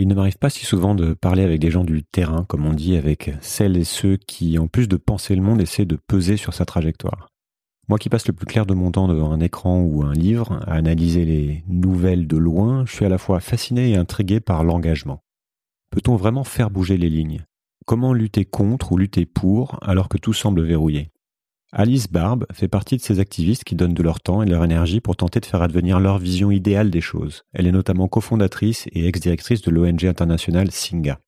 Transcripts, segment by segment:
Il ne m'arrive pas si souvent de parler avec des gens du terrain, comme on dit, avec celles et ceux qui, en plus de penser le monde, essaient de peser sur sa trajectoire. Moi qui passe le plus clair de mon temps devant un écran ou un livre, à analyser les nouvelles de loin, je suis à la fois fasciné et intrigué par l'engagement. Peut-on vraiment faire bouger les lignes? Comment lutter contre ou lutter pour alors que tout semble verrouillé? Alice Barbe fait partie de ces activistes qui donnent de leur temps et leur énergie pour tenter de faire advenir leur vision idéale des choses. Elle est notamment cofondatrice et ex-directrice de l'ONG internationale Singa.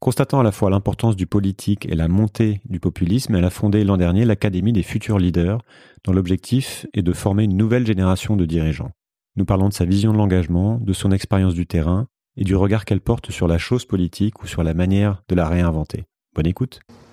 Constatant à la fois l'importance du politique et la montée du populisme, elle a fondé l'an dernier l'Académie des futurs leaders, dont l'objectif est de former une nouvelle génération de dirigeants. Nous parlons de sa vision de l'engagement, de son expérience du terrain et du regard qu'elle porte sur la chose politique ou sur la manière de la réinventer. Bonne écoute.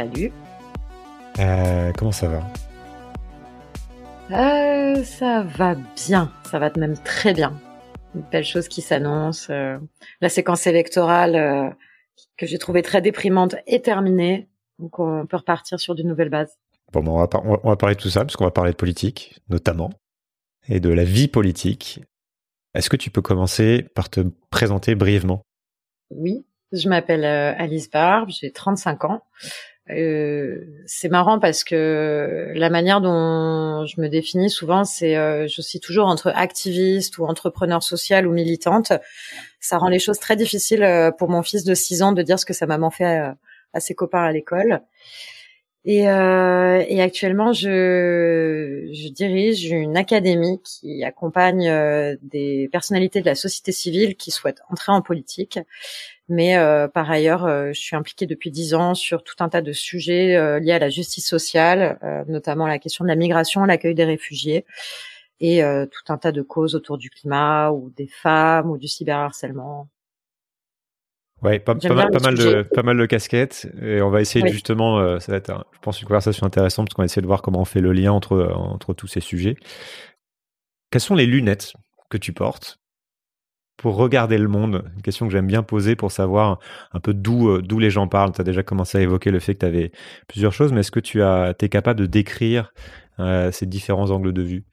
Salut. Euh, comment ça va? Euh, Ça va bien, ça va même très bien. Une belle chose qui s'annonce. Euh, la séquence électorale euh, que j'ai trouvée très déprimante est terminée. Donc on peut repartir sur de nouvelles bases. Bon, ben, on, va on va parler de tout ça, parce qu'on va parler de politique, notamment, et de la vie politique. Est-ce que tu peux commencer par te présenter brièvement? Oui, je m'appelle Alice Barbe, j'ai 35 ans. Euh, c'est marrant parce que la manière dont je me définis souvent, c'est euh, je suis toujours entre activiste ou entrepreneur social ou militante. Ça rend les choses très difficiles euh, pour mon fils de 6 ans de dire ce que sa maman fait à, à ses copains à l'école. Et, euh, et, actuellement, je, dirige une académie qui accompagne des personnalités de la société civile qui souhaitent entrer en politique. Mais euh, par ailleurs, euh, je suis impliquée depuis dix ans sur tout un tas de sujets euh, liés à la justice sociale, notamment la question de la migration, l'accueil des réfugiés, et tout un tas de causes autour du climat ou des femmes ou du cyberharcèlement. Ouais, pas, mal, pas mal de pas mal de casquettes. Et on va essayer justement, ça va être, je pense, une conversation intéressante parce qu'on va essayer de voir comment on fait le lien entre entre tous ces sujets. Quelles sont les lunettes que tu portes pour regarder le monde? Une question que j'aime bien poser pour savoir un peu d'où euh, d'où les gens parlent. Tu as déjà commencé à évoquer le fait que tu avais plusieurs choses, mais est-ce que tu as es capable de décrire euh, ces différents angles de vue?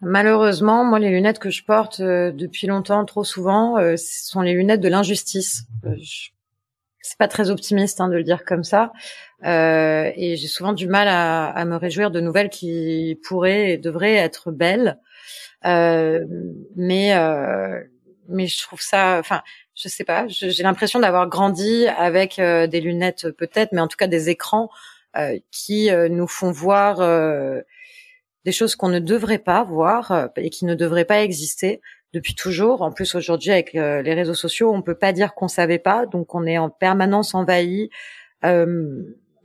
Malheureusement, moi, les lunettes que je porte euh, depuis longtemps, trop souvent, ce sont les lunettes de l'injustice. C'est pas très optimiste hein, de le dire comme ça, et j'ai souvent du mal à, à, me réjouir de nouvelles qui pourraient et devraient être belles. Euh, mais euh, mais je trouve ça, enfin, je sais pas, j'ai l'impression d'avoir grandi avec euh, des lunettes peut-être, mais en tout cas des écrans qui nous font voir des choses qu'on ne devrait pas voir et qui ne devraient pas exister depuis toujours. En plus, aujourd'hui, avec les réseaux sociaux, on peut pas dire qu'on savait pas, donc on est en permanence envahi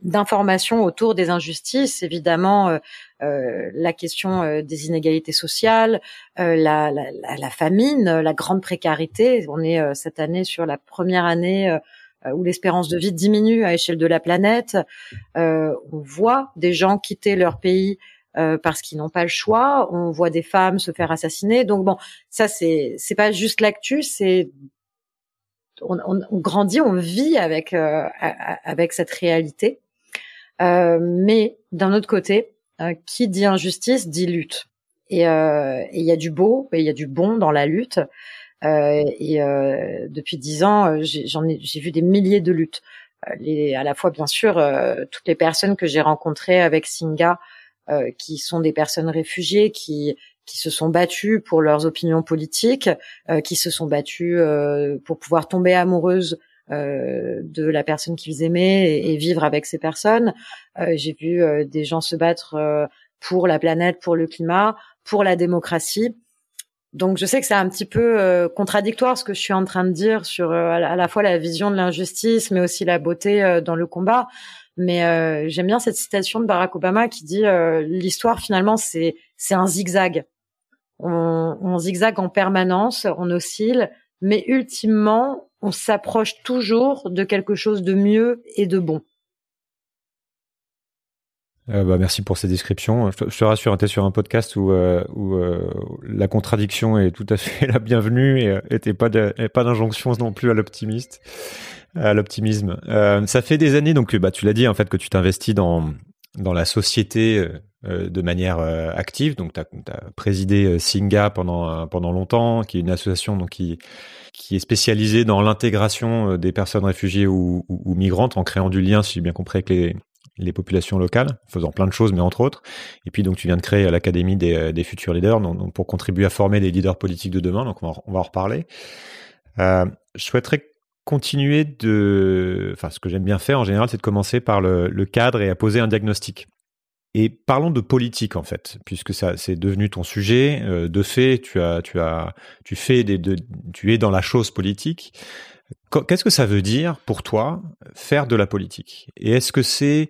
d'informations autour des injustices, évidemment euh, euh la question euh, des inégalités sociales, euh, la, la, famine, la grande précarité. On est cette année sur la première année où l'espérance de vie diminue à échelle de la planète. on voit des gens quitter leur pays parce qu'ils n'ont pas le choix. On voit des femmes se faire assassiner. Donc bon, ça c'est c'est pas juste l'actu, c'est on, on, on, grandit, on vit avec avec cette réalité. Euh, mais d'un autre côté, euh, qui dit injustice dit lutte. Et euh, il y a du beau et il y a du bon dans la lutte. et depuis dix ans, j'en ai, j'ai vu des milliers de luttes. Les, à la fois, bien sûr, toutes les personnes que j'ai rencontrées avec Singa, qui sont des personnes réfugiées, qui qui se sont battues pour leurs opinions politiques, qui se sont battues pour pouvoir tomber amoureuses euh, de la personne qu'ils aimaient et, vivre avec ces personnes. Euh, j'ai vu euh, des gens se battre pour la planète, pour le climat, pour la démocratie. Donc je sais que c'est un petit peu contradictoire ce que je suis en train de dire sur à la fois la vision de l'injustice, mais aussi la beauté dans le combat. Mais j'aime bien cette citation de Barack Obama qui dit l'histoire finalement c'est c'est un zigzag. On, on zigzague en permanence, on oscille, mais ultimement, on s'approche toujours de quelque chose de mieux et de bon. Euh, bah, merci pour ces descriptions. Je te, rassure, hein, tu es sur un podcast où, euh, où euh, la contradiction est tout à fait la bienvenue et, et pas d'injonction non plus à l'optimiste, à l'optimisme. ça fait des années, donc bah, tu l'as dit en fait, que tu t'investis dans, dans la société de manière active. Donc tu as, présidé Singa pendant, pendant longtemps, qui est une association donc, qui, qui est spécialisée dans l'intégration des personnes réfugiées ou, ou, ou, migrantes en créant du lien, si j'ai bien compris, avec les, les populations locales, faisant plein de choses, mais entre autres. Et puis donc tu viens de créer l'Académie des, euh, des, futurs leaders, donc, pour contribuer à former des leaders politiques de demain. Donc on va, en reparler. Euh, je souhaiterais continuer de, enfin ce que j'aime bien faire en général, c'est de commencer par le, cadre et à poser un diagnostic. Et parlons de politique en fait, puisque ça c'est devenu ton sujet. Euh, de fait, tu as, tu as, tu fais des, de, tu es dans la chose politique. Qu'est-ce que ça veut dire pour toi faire de la politique? Et est-ce que c'est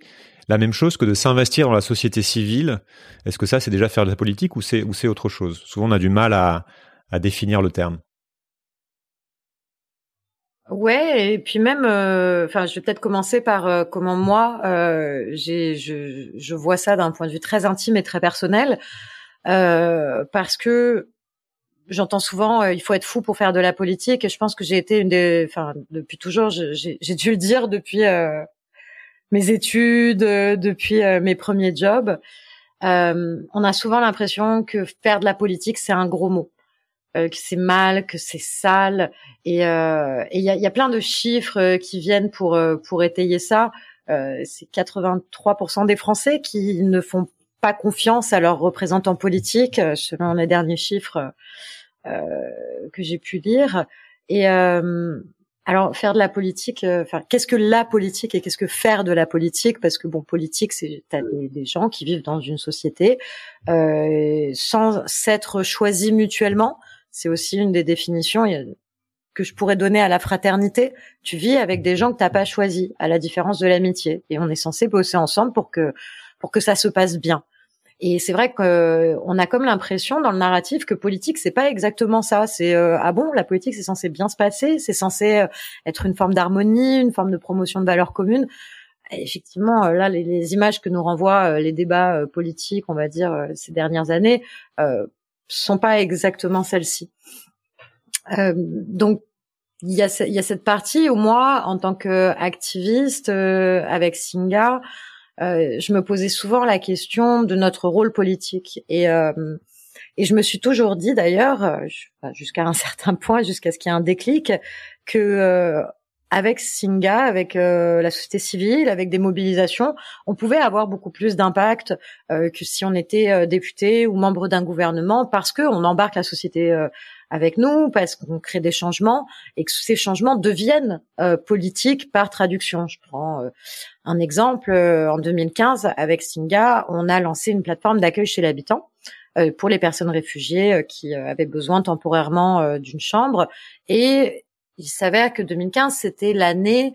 la même chose que de s'investir dans la société civile? Est-ce que ça, c'est déjà faire de la politique ou c'est autre chose? Souvent, on a du mal à, définir le terme. Ouais, et puis même, euh, enfin, je vais peut-être commencer par euh, comment moi, euh, je, je vois ça d'un point de vue très intime et très personnel, parce que j'entends souvent euh, il faut être fou pour faire de la politique. Et je pense que j'ai été une des enfin depuis toujours j'ai dû le dire depuis euh, mes études euh, depuis mes premiers jobs. On a souvent l'impression que faire de la politique c'est un gros mot que c'est mal que c'est sale. Et il y, a, y a plein de chiffres qui viennent pour pour étayer ça. C'est 83% des Français qui ne font pas confiance à leurs représentants politiques, selon les derniers chiffres euh, que j'ai pu lire. Et euh, alors faire de la politique, euh, qu'est-ce que la politique et qu'est-ce que faire de la politique? Parce que bon, politique, c'est t'as des, gens qui vivent dans une société euh, sans s'être choisis mutuellement. C'est aussi une des définitions que je pourrais donner à la fraternité. Tu vis avec des gens que t'as pas choisis, à la différence de l'amitié, et on est censé bosser ensemble pour que pour que ça se passe bien. Et c'est vrai qu'on euh, a comme l'impression dans le narratif que politique c'est pas exactement ça. C'est euh, ah bon, la politique c'est censé bien se passer, c'est censé euh, être une forme d'harmonie, une forme de promotion de valeurs communes. Effectivement, là, les, les, images que nous renvoient les débats politiques, on va dire ces dernières années, euh, sont pas exactement celles-ci. donc il y, a, il y a cette partie où moi, en tant qu'activiste avec Singa, euh, je me posais souvent la question de notre rôle politique. Et euh, et je me suis toujours dit d'ailleurs euh, jusqu'à un certain point jusqu'à ce qu'il y ait un déclic que avec Singa, avec la société civile, avec des mobilisations, on pouvait avoir beaucoup plus d'impact que si on était député ou membre d'un gouvernement, parce que on embarque la société avec nous, parce qu'on crée des changements et que ces changements deviennent euh, politiques par traduction. Je prends euh, un exemple. Euh, en 2015, avec Singa, on a lancé une plateforme d'accueil chez l'habitant pour les personnes réfugiées qui avaient besoin temporairement d'une chambre. Et il s'avère que 2015, c'était l'année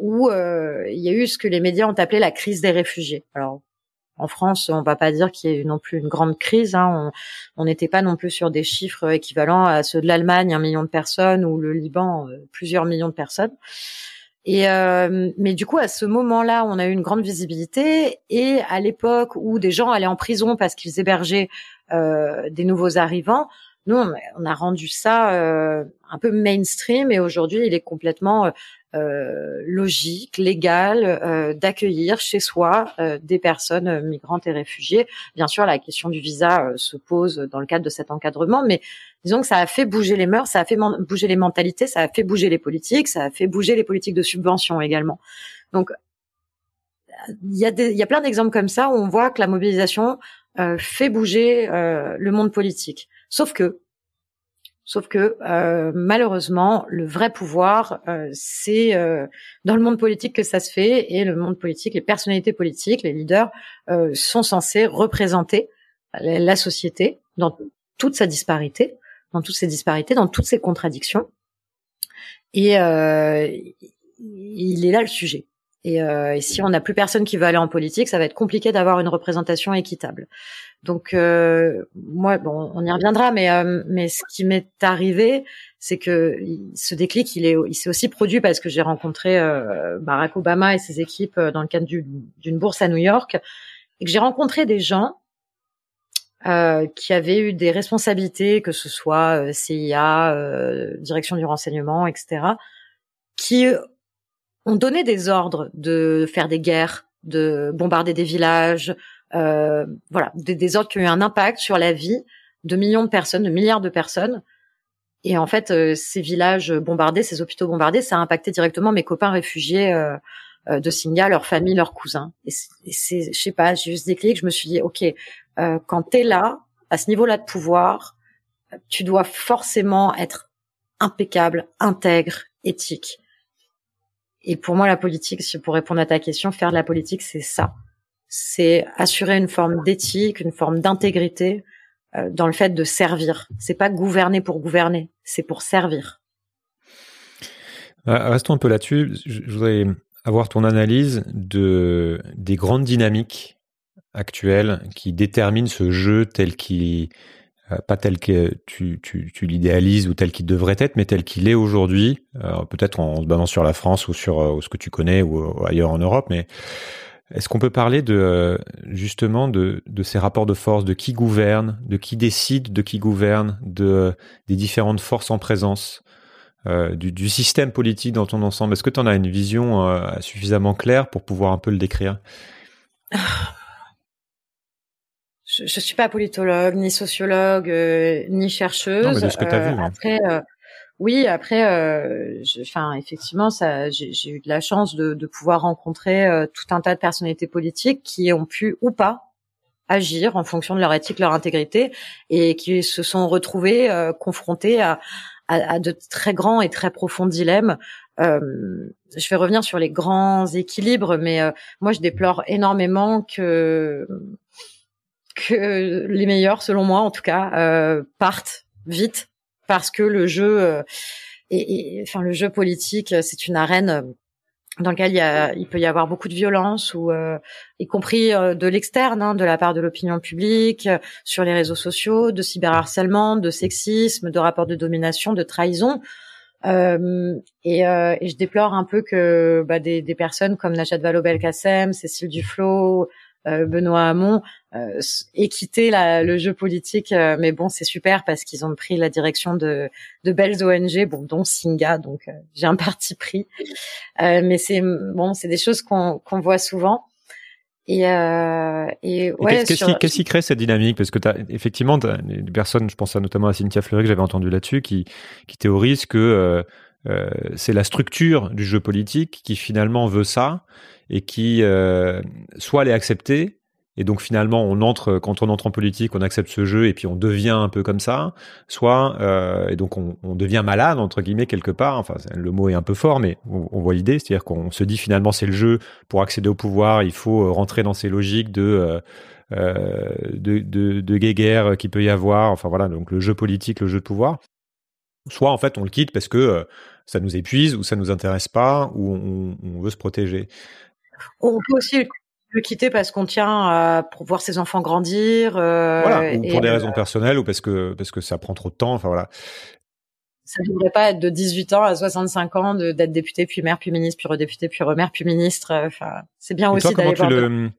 où il y a eu ce que les médias ont appelé la crise des réfugiés. Alors, en France, on va pas dire qu'il y ait eu non plus une grande crise. Hein. On n'était pas non plus sur des chiffres équivalents à ceux de l'Allemagne, un million de personnes, ou le Liban, euh, plusieurs millions de personnes. Et euh, mais du coup, à ce moment-là, on a eu une grande visibilité. Et à l'époque où des gens allaient en prison parce qu'ils hébergeaient euh, des nouveaux arrivants, nous, on a rendu ça un peu mainstream. Et aujourd'hui, il est complètement euh, logique, légale, euh, d'accueillir chez soi euh, des personnes migrantes et réfugiées. Bien sûr, la question du visa se pose dans le cadre de cet encadrement, mais disons que ça a fait bouger les mœurs, ça a fait bouger les mentalités, ça a fait bouger les politiques, ça a fait bouger les politiques de subvention également. Donc, il y il y a plein d'exemples comme ça où on voit que la mobilisation fait bouger le monde politique. Sauf que Sauf que euh, malheureusement, le vrai pouvoir, euh, c'est euh, dans le monde politique que ça se fait, et le monde politique, les personnalités politiques, les leaders, sont censés représenter la société dans toute sa disparité, dans toutes ses disparités, dans toutes ses contradictions. Et il est là le sujet. Et, euh, et, si on n'a plus personne qui veut aller en politique, ça va être compliqué d'avoir une représentation équitable. Donc euh, moi, bon, on y reviendra, mais euh, mais ce qui m'est arrivé, c'est que ce déclic, il est, il s'est aussi produit parce que j'ai rencontré euh, Barack Obama et ses équipes euh, dans le cadre d'une bourse à New York, et que j'ai rencontré des gens euh, qui avaient eu des responsabilités, que ce soit CIA, direction du renseignement, etc., qui ont donné des ordres de faire des guerres, de bombarder des villages, euh, voilà, des, des, ordres qui ont eu un impact sur la vie de millions de personnes, de milliards de personnes. Et en fait, euh, ces villages bombardés, ces hôpitaux bombardés, ça a impacté directement mes copains réfugiés euh, euh de Singa, leurs familles, leurs cousins. Et c'est, je sais pas, j'ai eu ce déclic, je me suis dit, ok, euh, quand t'es là, à ce niveau-là de pouvoir, tu dois forcément être impeccable, intègre, éthique. Et pour moi, la politique, pour répondre à ta question, faire de la politique, c'est ça. C'est assurer une forme d'éthique, une forme d'intégrité euh, dans le fait de servir. C'est pas gouverner pour gouverner, c'est pour servir. Euh, restons un peu là-dessus. Je voudrais avoir ton analyse de des grandes dynamiques actuelles qui déterminent ce jeu tel qu'il pas tel que tu, tu, l'idéalises ou tel qu'il devrait être, mais tel qu'il est aujourd'hui, euh, peut-être en se basant sur la France ou sur euh, ce que tu connais ou, ailleurs en Europe, mais est-ce qu'on peut parler de justement de, de, ces rapports de force, de qui gouverne, de qui décide, de qui gouverne, de des différentes forces en présence, euh, du, du, système politique dans ton ensemble? Est-ce que tu en as une vision euh, suffisamment claire pour pouvoir un peu le décrire? je, je suis pas politologue, ni sociologue, euh, ni chercheuse. Non, mais de ce que tu as vu. Euh, après, euh, oui, après, enfin, effectivement, ça, j'ai eu de la chance de, de pouvoir rencontrer tout un tas de personnalités politiques qui ont pu ou pas agir en fonction de leur éthique, leur intégrité, et qui se sont retrouvés confrontés à, à, à, de très grands et très profonds dilemmes. Euh, je vais revenir sur les grands équilibres, mais moi je déplore énormément que que les meilleurs, selon moi en tout cas, euh, partent vite parce que le jeu, euh, et, enfin le jeu politique, c'est une arène euh, dans laquelle il, y a, il peut y avoir beaucoup de violence, ou y compris de l'externe, hein, de la part de l'opinion publique, sur les réseaux sociaux, de cyberharcèlement, de sexisme, de rapports de domination, de trahison. Euh, et, euh, et, je déplore un peu que bah, des, des, personnes comme Najat Vallaud-Belkacem, Cécile Duflot, euh, Benoît Hamon euh, et quitter la, le jeu politique. Euh, mais bon, c'est super parce qu'ils ont pris la direction de, de belles ONG, bon, dont Singa. Donc j'ai un parti pris. mais c'est bon, c'est des choses qu'on qu'on voit souvent. Et, euh, et ouais, qu'est-ce qui, qui, crée cette dynamique? Parce que as, effectivement, as des personnes, je pense notamment à Cynthia Fleury que j'avais entendu là-dessus, qui, qui théorisent que euh, c'est la structure du jeu politique qui finalement veut ça et qui euh, soit les accepter et donc finalement on entre quand on entre en politique on accepte ce jeu et puis on devient un peu comme ça soit euh, et donc on, on, devient malade entre guillemets quelque part. Enfin le mot est un peu fort mais on, on voit l'idée c'est-à-dire qu'on se dit finalement c'est le jeu pour accéder au pouvoir il faut euh, rentrer dans ces logiques de euh, de, de, de guéguerre qu'il peut y avoir. Enfin voilà donc le jeu politique le jeu de pouvoir soit en fait on le quitte parce que euh, ça nous épuise ou ça nous intéresse pas ou on, on veut se protéger. On peut aussi le quitter parce qu'on tient à pour voir ses enfants grandir. Euh, voilà, ou pour des raisons personnelles ou parce que parce que ça prend trop de temps. Enfin voilà. Ça ne devrait pas être de 18 ans à 65 ans d'être député puis maire puis ministre puis redéputé puis remaire puis ministre. Enfin, c'est bien aussi d'aller voir. Le,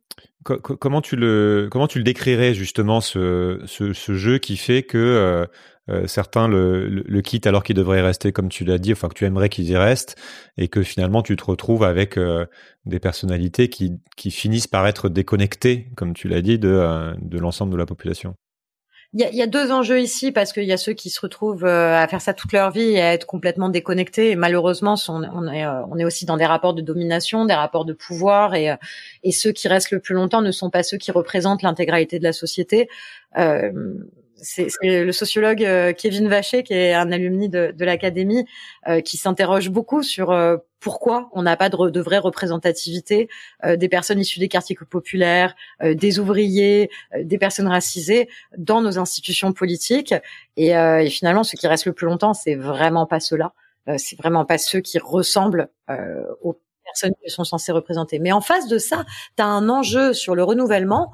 comment tu le comment tu le décrirais justement ce, ce, ce jeu qui fait que euh, euh, certains le, le, quittent alors qu'ils devraient rester comme tu l'as dit, enfin que tu aimerais qu'ils y restent, et que finalement tu te retrouves avec euh, des personnalités qui, qui finissent par être déconnectées, comme tu l'as dit, de, euh, de l'ensemble de la population. Il y, a, y a, deux enjeux ici parce qu'il y a ceux qui se retrouvent à faire ça toute leur vie et à être complètement déconnectés. Et malheureusement, on, on, est, on est aussi dans des rapports de domination, des rapports de pouvoir, et, et ceux qui restent le plus longtemps ne sont pas ceux qui représentent l'intégralité de la société. Euh, c'est le sociologue euh, Kevin Vacher, qui est un alumni de, de l'académie, euh, qui s'interroge beaucoup sur euh, pourquoi on n'a pas de, de, vraie représentativité des personnes issues des quartiers populaires, des ouvriers, des personnes racisées dans nos institutions politiques. Et, et, finalement, ce qui reste le plus longtemps, c'est vraiment pas ceux-là. c'est vraiment pas ceux qui ressemblent aux personnes qui sont censées représenter. Mais en face de ça, tu as un enjeu sur le renouvellement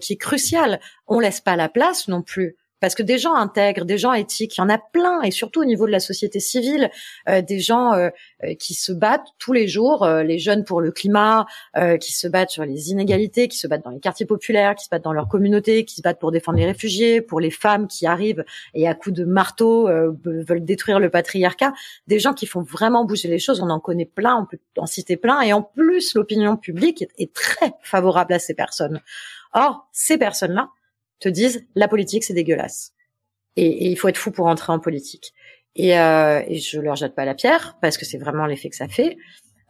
qui est crucial. On laisse pas la place non plus parce que des gens intègres, des gens éthiques, il y en a plein, et surtout au niveau de la société civile, euh, des gens euh, euh, qui se battent tous les jours, les jeunes pour le climat, qui se battent sur les inégalités, qui se battent dans les quartiers populaires, qui se battent dans leur communauté, qui se battent pour défendre les réfugiés, pour les femmes qui arrivent et à coups de marteau veulent détruire le patriarcat, des gens qui font vraiment bouger les choses, on en connaît plein, on peut en citer plein, et en plus l'opinion publique est très favorable à ces personnes. Or, ces personnes-là, te disent la politique c'est dégueulasse et, il faut être fou pour entrer en politique. Et, euh, et je leur jette pas la pierre parce que c'est vraiment l'effet que ça fait.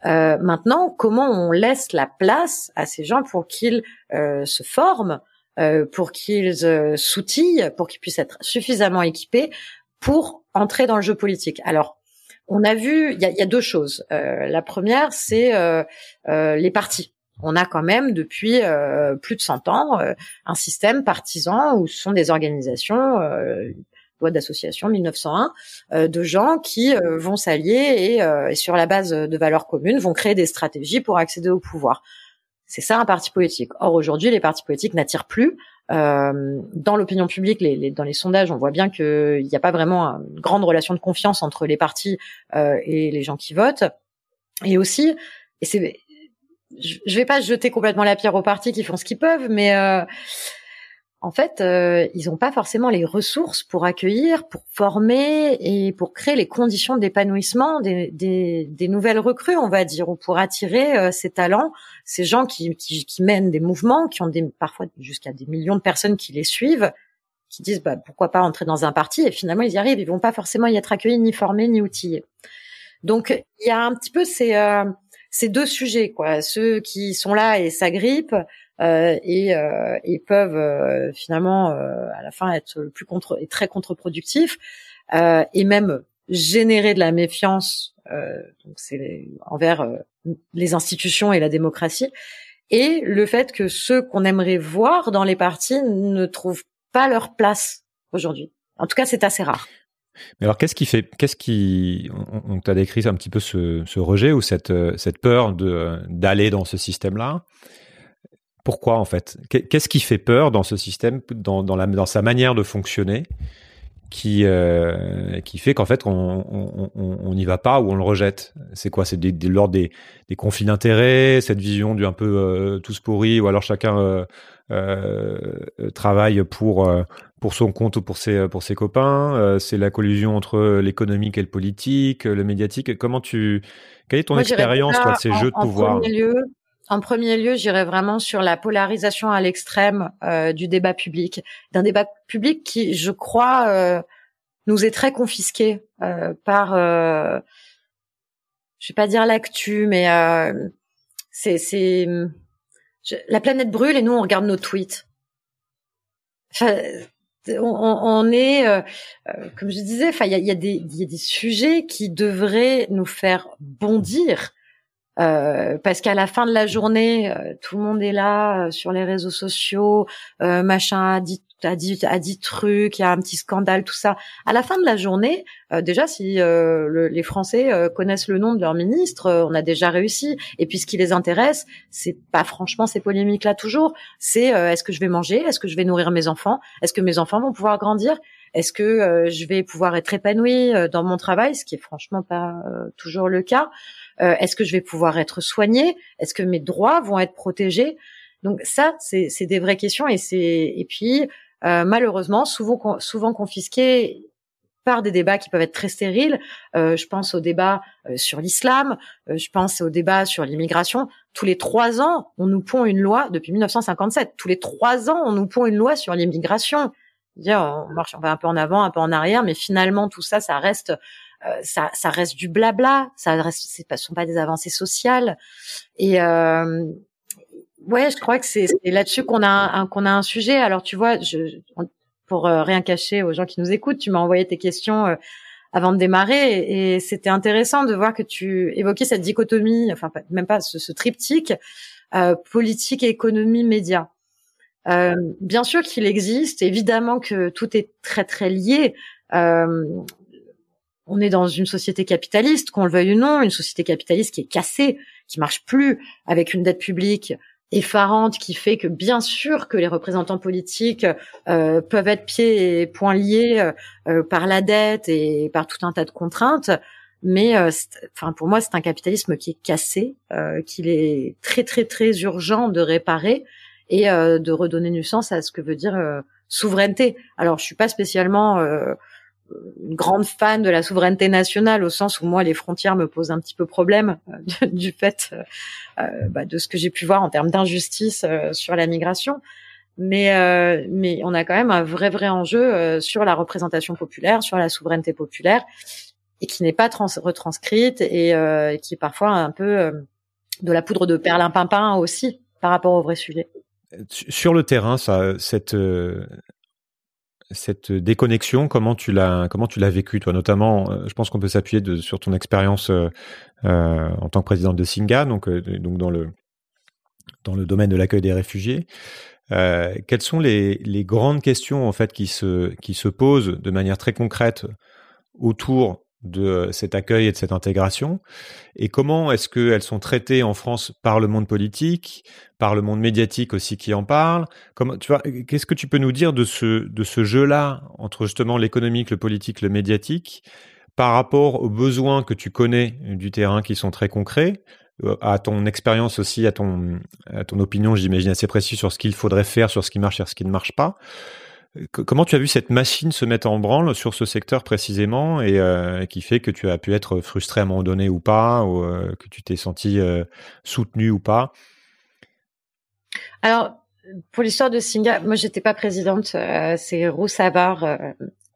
Euh, maintenant, comment on laisse la place à ces gens pour qu'ils euh, se forment, euh, pour qu'ils euh, s'outillent, pour qu'ils puissent être suffisamment équipés pour entrer dans le jeu politique? Alors, on a vu, il y a, y a, deux choses. Euh, la première, c'est les partis on a quand même depuis euh, plus de 100 ans euh, un système partisan où ce sont des organisations, euh, loi d'association 1901, euh, de gens qui vont s'allier et, et, sur la base de valeurs communes vont créer des stratégies pour accéder au pouvoir. C'est ça un parti politique. Or aujourd'hui, les partis politiques n'attirent plus. dans l'opinion publique, les, dans les sondages, on voit bien qu'il n'y a pas vraiment une grande relation de confiance entre les partis et les gens qui votent. Et aussi, et c'est je vais pas jeter complètement la pierre aux partis qui font ce qu'ils peuvent, mais euh, en fait, euh, ils n'ont pas forcément les ressources pour accueillir, pour former et pour créer les conditions d'épanouissement des, des, des, nouvelles recrues, on va dire, ou pour attirer euh, ces talents, ces gens qui, qui, qui, mènent des mouvements, qui ont des, parfois jusqu'à des millions de personnes qui les suivent, qui disent bah, pourquoi pas entrer dans un parti, et finalement ils y arrivent, ils vont pas forcément y être accueillis, ni formés, ni outillés. Donc il y a un petit peu ces ces deux sujets, quoi. Ceux qui sont là et s'agrippent euh, et, euh, et, peuvent euh, finalement euh, à la fin être le plus contre et très contre-productifs euh, et même générer de la méfiance. donc c'est envers les institutions et la démocratie. Et le fait que ceux qu'on aimerait voir dans les partis ne trouvent pas leur place aujourd'hui. En tout cas, c'est assez rare. Mais alors, qu'est-ce qui fait, qu'est-ce qui, on, t'a décrit un petit peu ce, rejet ou cette, euh, cette peur de d'aller dans ce système-là? Pourquoi en fait? Qu'est-ce qui fait peur dans ce système, dans, dans, la, dans sa manière de fonctionner, qui euh, qui fait qu'en fait on n'y va pas ou on le rejette? C'est quoi? C'est des, l'ordre des, des conflits d'intérêts, cette vision du un peu euh, tous pourris, ou alors chacun euh, euh travaille pour pour son compte ou pour ses, pour ses copains euh, C'est la collusion entre l'économique et le politique, le médiatique. Comment tu, quelle est ton expérience de ces jeux de pouvoir en premier lieu, j'irais vraiment sur la polarisation à l'extrême euh, du débat public, d'un débat public qui, je crois, euh, nous est très confisqué par, je vais pas dire l'actu, mais c'est, c'est, la planète brûle et nous on regarde nos tweets. Enfin, on, est, euh, euh, comme je disais, enfin, il y a, y, a y a, des sujets qui devraient nous faire bondir euh, parce qu'à la fin de la journée, euh, tout le monde est là euh, sur les réseaux sociaux, machin a dit, a dit a dit truc, il y a un petit scandale, tout ça. À la fin de la journée, déjà si les Français connaissent le nom de leur ministre, on a déjà réussi. Et puis ce qui les intéresse, c'est pas franchement ces polémiques là toujours. C'est est-ce que je vais manger, est-ce que je vais nourrir mes enfants, est-ce que mes enfants vont pouvoir grandir, est-ce que je vais pouvoir être épanouie dans mon travail, ce qui est franchement pas toujours le cas. Euh, est-ce que je vais pouvoir être soignée? Est-ce que mes droits vont être protégés? Donc ça, c'est des vraies questions et c'est et puis euh, malheureusement souvent souvent confisqués par des débats qui peuvent être très stériles. Euh, je pense au débat sur l'islam, je pense au débat sur l'immigration. Tous les trois ans, on nous pond une loi depuis 1957. Tous les trois ans, on nous pond une loi sur l'immigration. On marche, on va un peu en avant, un peu en arrière, mais finalement tout ça, ça reste euh, ça, ça, reste du blabla, ça reste, ce ne sont pas des avancées sociales. Et euh, ouais, je crois que c'est là-dessus qu'on a qu'on a un sujet. Alors tu vois, je, pour euh, rien cacher aux gens qui nous écoutent, tu m'as envoyé tes questions euh, avant de démarrer et, c'était intéressant de voir que tu évoquais cette dichotomie, enfin même pas ce, triptyque euh, politique, économie, média. Euh, bien sûr qu'il existe, évidemment que tout est très très lié. Euh, on est dans une société capitaliste, qu'on le veuille ou non, une société capitaliste qui est cassée, qui marche plus, avec une dette publique effarante qui fait que bien sûr que les représentants politiques euh, peuvent être pieds et poings liés euh, par la dette et par tout un tas de contraintes, mais euh, enfin pour moi c'est un capitalisme qui est cassé, qu'il est très très très urgent de réparer et de redonner du sens à ce que veut dire souveraineté. Alors je suis pas spécialement une grande fan de la souveraineté nationale au sens où moi les frontières me posent un petit peu problème euh, du fait euh, euh, bah, de ce que j'ai pu voir en termes d'injustice sur la migration. Mais mais on a quand même un vrai vrai enjeu sur la représentation populaire, sur la souveraineté populaire et qui n'est pas retranscrite et, qui est parfois un peu de la poudre de perlimpinpin aussi par rapport au vrai sujet. Sur le terrain, ça, cette cette déconnexion, comment tu l'as comment tu l'as vécu toi? Notamment euh, Je pense qu'on peut s'appuyer sur ton expérience euh, euh, en tant que présidente de Singa, donc donc dans le dans le domaine de l'accueil des réfugiés. quelles sont les, les grandes questions en fait qui se qui se posent de manière très concrète autour de cet accueil et de cette intégration et comment est-ce qu'elles sont traitées en France par le monde politique, par le monde médiatique aussi qui en parle? Comment, tu vois, qu'est-ce que tu peux nous dire de ce, de ce jeu-là entre justement l'économique, le politique, le médiatique, par rapport aux besoins que tu connais du terrain qui sont très concrets, euh, à ton expérience aussi, à ton, à ton opinion, j'imagine assez précise sur ce qu'il faudrait faire, sur ce qui marche et ce qui ne marche pas? Comment tu as vu cette machine se mettre en branle sur ce secteur précisément et euh, qui fait que tu as pu être frustré à un moment donné ou pas, ou euh, que tu t'es senti soutenu ou pas? Alors, pour l'histoire de Singa, moi j'étais pas présidente, euh, c'est Roussavar euh,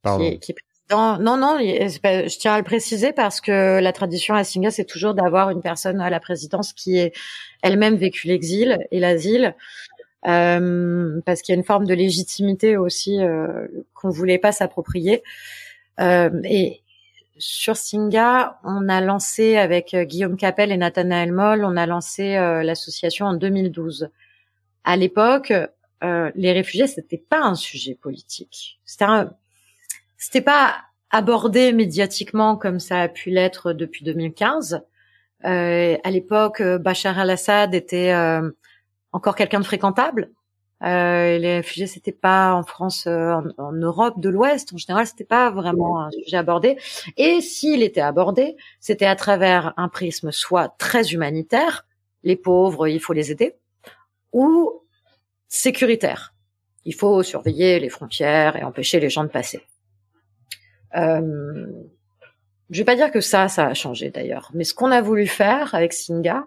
qui, qui, est président. Non, non, je tiens à le préciser parce que la tradition à Singa, c'est toujours d'avoir une personne à la présidence qui est elle-même vécu l'exil et l'asile. Euh, parce qu'il y a une forme de légitimité aussi euh, qu'on voulait pas s'approprier. Euh, et sur Singa, on a lancé avec Guillaume Capel et Nathanaël Moll, on a lancé l'association en 2012 à l'époque, euh, les réfugiés, c'était pas un sujet politique. C'était c'était pas abordé médiatiquement comme ça a pu l'être depuis 2015. Euh, à l'époque, Bachar al-Assad était euh, encore quelqu'un de fréquentable. Euh, les réfugiés, c'était pas en France, en, en, Europe de l'Ouest. En général, c'était pas vraiment un sujet abordé. Et s'il était abordé, c'était à travers un prisme soit très humanitaire, les pauvres, il faut les aider, ou sécuritaire. Il faut surveiller les frontières et empêcher les gens de passer. Euh, je vais pas dire que ça, ça a changé d'ailleurs, mais ce qu'on a voulu faire avec Singa,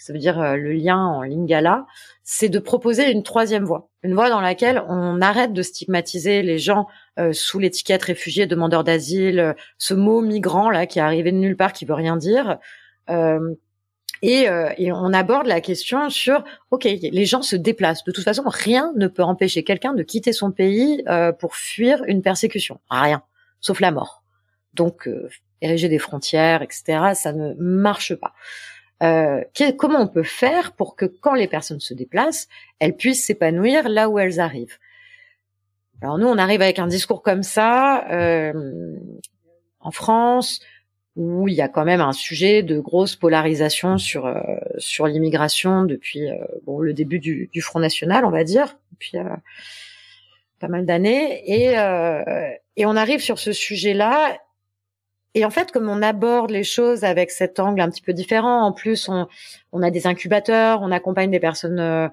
ça veut dire euh, le lien en lingala, c'est de proposer une troisième voie, une voie dans laquelle on arrête de stigmatiser les gens euh, sous l'étiquette réfugiés, demandeurs d'asile, euh, ce mot migrant là qui est arrivé de nulle part, qui veut rien dire. Euh, et, euh, et, on aborde la question sur, ok, les gens se déplacent. De toute façon, rien ne peut empêcher quelqu'un de quitter son pays pour fuir une persécution. Rien, sauf la mort. Donc, ériger des frontières, etc., ça ne marche pas. Euh, comment on peut faire pour que quand les personnes se déplacent, elles puissent s'épanouir là où elles arrivent? Alors nous, on arrive avec un discours comme ça euh, en France où il y a quand même un sujet de grosse polarisation sur euh, sur l'immigration depuis euh, bon le début du, Front National, on va dire, depuis euh, pas mal d'années, et et on arrive sur ce sujet-là. Et en fait, comme on aborde les choses avec cet angle un petit peu différent, en plus on, on a des incubateurs, on accompagne des personnes euh,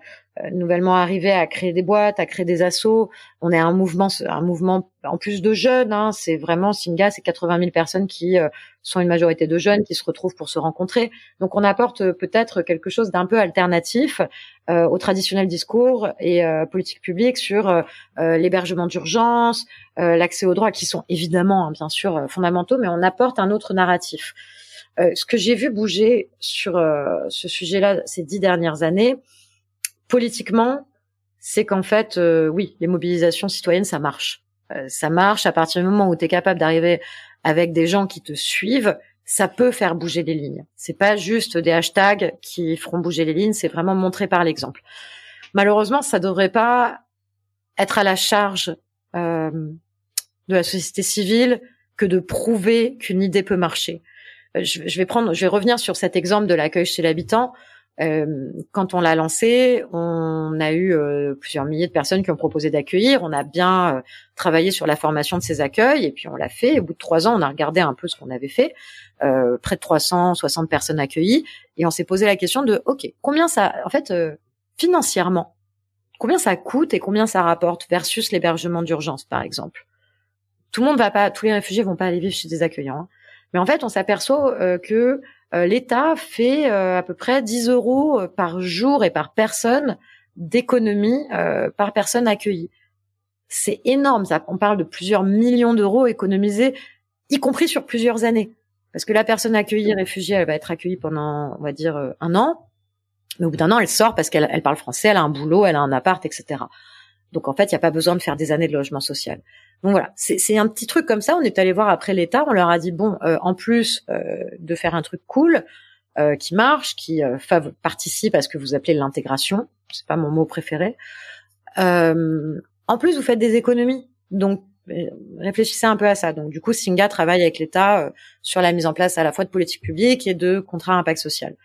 nouvellement arrivé à créer des boîtes, à créer des assos. On est un mouvement, un mouvement en plus de jeunes. Hein, c'est vraiment Singa, c'est 80 000 personnes qui euh, sont une majorité de jeunes qui se retrouvent pour se rencontrer. Donc on apporte euh, peut-être quelque chose d'un peu alternatif au traditionnel discours et politique publique sur l'hébergement d'urgence, l'accès aux droits qui sont évidemment hein, bien sûr fondamentaux, mais on apporte un autre narratif. Ce que j'ai vu bouger sur ce sujet-là ces dix dernières années, politiquement, c'est qu'en fait, euh, oui, les mobilisations citoyennes, ça marche. Euh, ça marche à partir du moment où tu es capable d'arriver avec des gens qui te suivent, ça peut faire bouger les lignes. C'est pas juste des hashtags qui feront bouger les lignes, c'est vraiment montré par l'exemple. Malheureusement, ça devrait pas être à la charge euh, de la société civile que de prouver qu'une idée peut marcher. Je, je, vais prendre, je vais revenir sur cet exemple de l'accueil chez l'habitant. Euh, quand on l'a lancé, on a eu euh, plusieurs milliers de personnes qui ont proposé d'accueillir. On a bien euh, travaillé sur la formation de ces accueils et puis on l'a fait. Au bout de trois ans, on a regardé un peu ce qu'on avait fait. près de 360 personnes accueillies et on s'est posé la question de OK, combien ça, en fait, financièrement, combien ça coûte et combien ça rapporte versus l'hébergement d'urgence, par exemple? Tout le monde va pas, tous les réfugiés vont pas aller vivre chez des accueillants. Hein. Mais en fait, on s'aperçoit que euh, l'État fait euh, à peu près 10 euros euh, par jour et par personne d'économie par personne accueillie. C'est énorme. Ça, on parle de plusieurs millions d'euros économisés, y compris sur plusieurs années. Parce que la personne accueillie, réfugiée, elle va être accueillie pendant, on va dire, un an. Mais au bout d'un an, elle sort parce qu'elle elle parle français, elle a un boulot, elle a un appart, etc. Donc en fait, il n'y a pas besoin de faire des années de logement social. Donc voilà, c'est un petit truc comme ça. On est allé voir après l'État, on leur a dit bon, euh, en plus euh, de faire un truc cool euh, qui marche, qui participe à ce que vous appelez l'intégration, c'est pas mon mot préféré. en plus, vous faites des économies. Donc réfléchissez un peu à ça. Donc du coup, Singa travaille avec l'État sur la mise en place à la fois de politiques publiques et de contrats à impact social.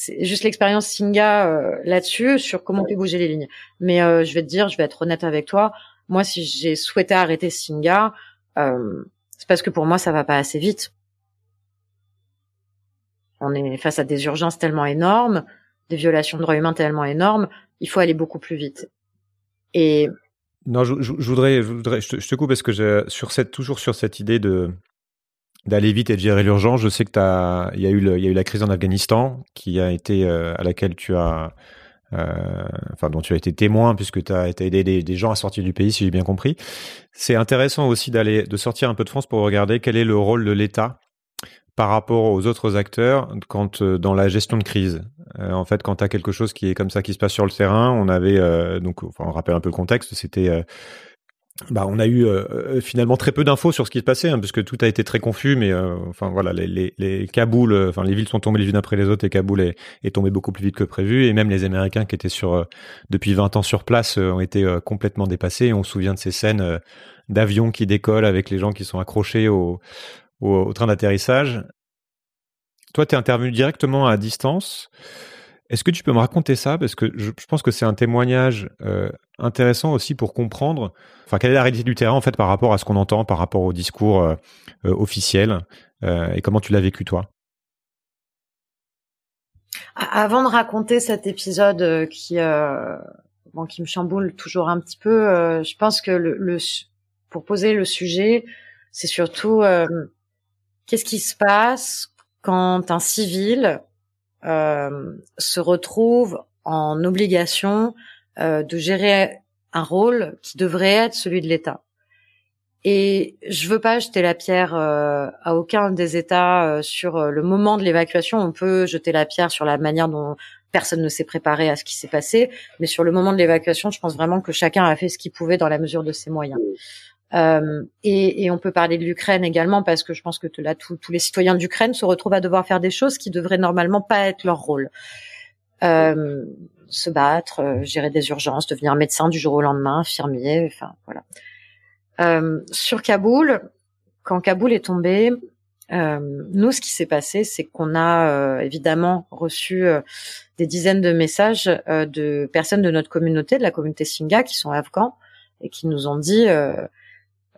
C'est juste l'expérience Singa là-dessus sur comment on peut bouger les lignes. Mais je vais te dire, je vais être honnête avec toi moi, si j'ai souhaité arrêter Singa, euh, c'est parce que pour moi, ça va pas assez vite. On est face à des urgences tellement énormes, des violations de droits humains tellement énormes, il faut aller beaucoup plus vite. Et non, je, voudrais, je voudrais, je te, coupe parce que je, sur cette, toujours sur cette idée de d'aller vite et de gérer l'urgence. Je sais que t'as, il y a eu, y a eu la crise en Afghanistan qui a été euh, à laquelle tu as euh, enfin dont tu as été témoin puisque tu as, aidé des, gens à sortir du pays, si j'ai bien compris. C'est intéressant aussi d'aller de sortir un peu de France pour regarder quel est le rôle de l'État par rapport aux autres acteurs quand euh, dans la gestion de crise. En fait, quand tu as quelque chose qui est comme ça qui se passe sur le terrain, on avait donc on rappelle un peu le contexte, c'était bah, on a eu euh, euh, finalement très peu d'infos sur ce qui se passait, hein, parce tout a été très confus. Mais euh, enfin voilà, les, les, les Kaboul, enfin les villes sont tombées les unes après les autres, et Kaboul est, est tombé beaucoup plus vite que prévu. Et même les Américains qui étaient sur depuis 20 ans sur place ont été complètement dépassés. on se souvient de ces scènes d'avions qui décollent avec les gens qui sont accrochés au, au, train d'atterrissage. Toi, tu es intervenu directement à distance. Est-ce que tu peux me raconter ça? Parce que je, pense que c'est un témoignage euh, intéressant aussi pour comprendre, enfin, quelle est la réalité du terrain en fait par rapport à ce qu'on entend, par rapport au discours euh, euh, officiel, et comment tu l'as vécu toi? Avant de raconter cet épisode qui, bon, qui me chamboule toujours un petit peu, je pense que le, pour poser le sujet, c'est surtout qu'est-ce qui se passe quand un civil euh, se retrouve en obligation euh, de gérer un rôle qui devrait être celui de l'État. Et je veux pas jeter la pierre euh, à aucun des États sur le moment de l'évacuation. On peut jeter la pierre sur la manière dont personne ne s'est préparé à ce qui s'est passé, mais sur le moment de l'évacuation, je pense vraiment que chacun a fait ce qu'il pouvait dans la mesure de ses moyens. Euh, et, et, on peut parler de l'Ukraine également parce que je pense que là, tous les citoyens d'Ukraine se retrouvent à devoir faire des choses qui devraient normalement pas être leur rôle. Euh, se battre, euh, gérer des urgences, devenir médecin du jour au lendemain, infirmier, enfin voilà. Euh, sur Kaboul, quand Kaboul est tombé, euh, nous, ce qui s'est passé, c'est qu'on a évidemment reçu des dizaines de messages de personnes de notre communauté, de la communauté Singa, qui sont afghans et qui nous ont dit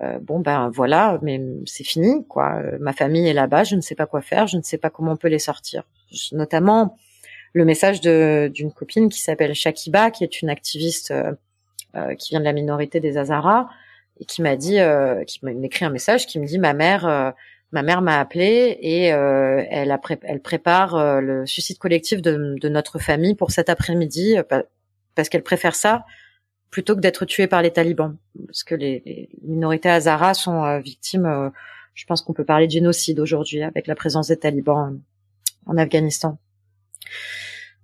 euh, bon ben voilà, mais c'est fini quoi. Ma famille est là-bas, je ne sais pas quoi faire, je ne sais pas comment on peut les sortir. Notamment le message d'une copine qui s'appelle Shakiba, qui est une activiste euh, euh, qui vient de la minorité des Hazaras et qui m'a dit, qui m'écrit un message qui me dit ma mère, ma mère m'a appelé et elle, a elle prépare le suicide collectif de, de, notre famille pour cet après-midi parce qu'elle préfère ça plutôt que d'être tué par les talibans. Parce que les, les minorités hazaras sont euh, victimes, euh, je pense qu'on peut parler de génocide aujourd'hui avec la présence des talibans en Afghanistan.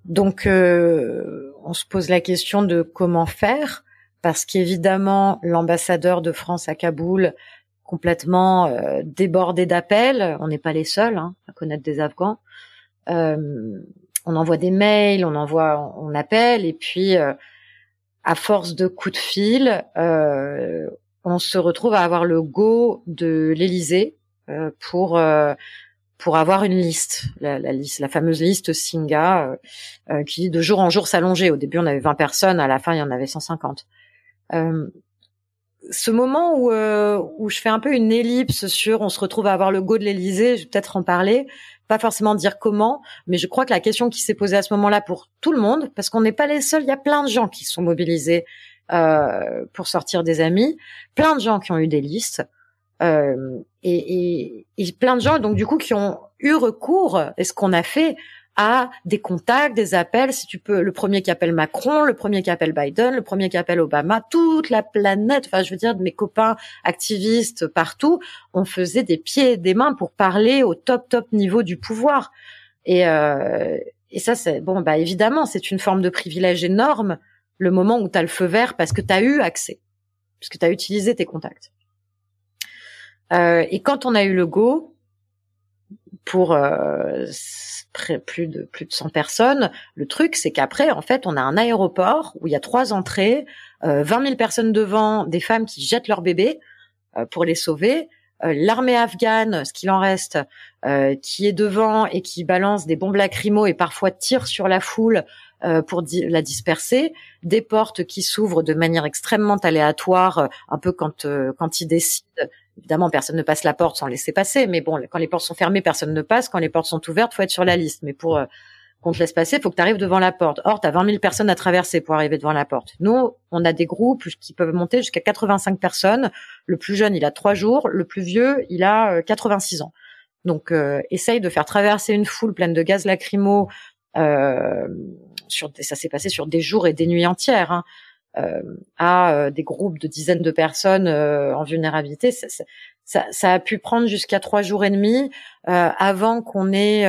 Donc, euh, on se pose la question de comment faire, parce qu'évidemment, l'ambassadeur de France à Kaboul, complètement débordé d'appels, on n'est pas les seuls hein, à connaître des Afghans. on envoie des mails, on envoie, on appelle, et puis à force de coups de fil, euh, on se retrouve à avoir le go de l'Élysée euh, pour euh, pour avoir une liste, la, liste, la fameuse liste Singa, qui de jour en jour s'allongeait. Au début, on avait 20 personnes, à la fin, il y en avait 150. ce moment où où je fais un peu une ellipse sur, on se retrouve à avoir le go de l'Élysée, je vais peut-être en parler pas forcément dire comment, mais je crois que la question qui s'est posée à ce moment-là pour tout le monde, parce qu'on n'est pas les seuls, il y a plein de gens qui sont mobilisés euh, pour sortir des amis, plein de gens qui ont eu des listes, euh, et, et, et, plein de gens donc du coup qui ont eu recours, et ce qu'on a fait, à des contacts, des appels, si tu peux, le premier qui appelle Macron, le premier qui appelle Biden, le premier qui appelle Obama, toute la planète, enfin je veux dire, mes copains activistes partout, on faisait des pieds et des mains pour parler au top top niveau du pouvoir. Et, euh, et ça, c'est bon, bah évidemment, c'est une forme de privilège énorme, le moment où tu as le feu vert parce que tu as eu accès, puisque tu as utilisé tes contacts. Euh, et quand on a eu le go, pour euh, plus de plus de 100 personnes. Le truc, c'est qu'après, en fait, on a un aéroport où il y a trois entrées, euh, 20 000 personnes devant, des femmes qui jettent leurs bébés euh, pour les sauver. Euh, l'armée afghane, ce qu'il en reste, qui est devant et qui balance des bombes lacrymo et parfois tire sur la foule pour la disperser, des portes qui s'ouvrent de manière extrêmement aléatoire, un peu quand quand ils décident Évidemment, personne ne passe la porte sans laisser passer, mais bon, quand les portes sont fermées, personne ne passe. Quand les portes sont ouvertes, faut être sur la liste. Mais pour euh, qu'on te laisse passer, faut que tu arrives devant la porte. Or, tu as 20 000 personnes à traverser pour arriver devant la porte. Nous, on a des groupes qui peuvent monter jusqu'à 85 personnes. Le plus jeune, il a trois jours. Le plus vieux, il a 86 euh, ans. Donc, euh, essaye de faire traverser une foule pleine de gaz lacrymo. Euh, sur, ça s'est passé sur des jours et des nuits entières. Hein. Euh, à euh, des groupes de dizaines de personnes euh, en vulnérabilité, ça, ça, ça, a pu prendre jusqu'à trois jours et demi avant qu'on ait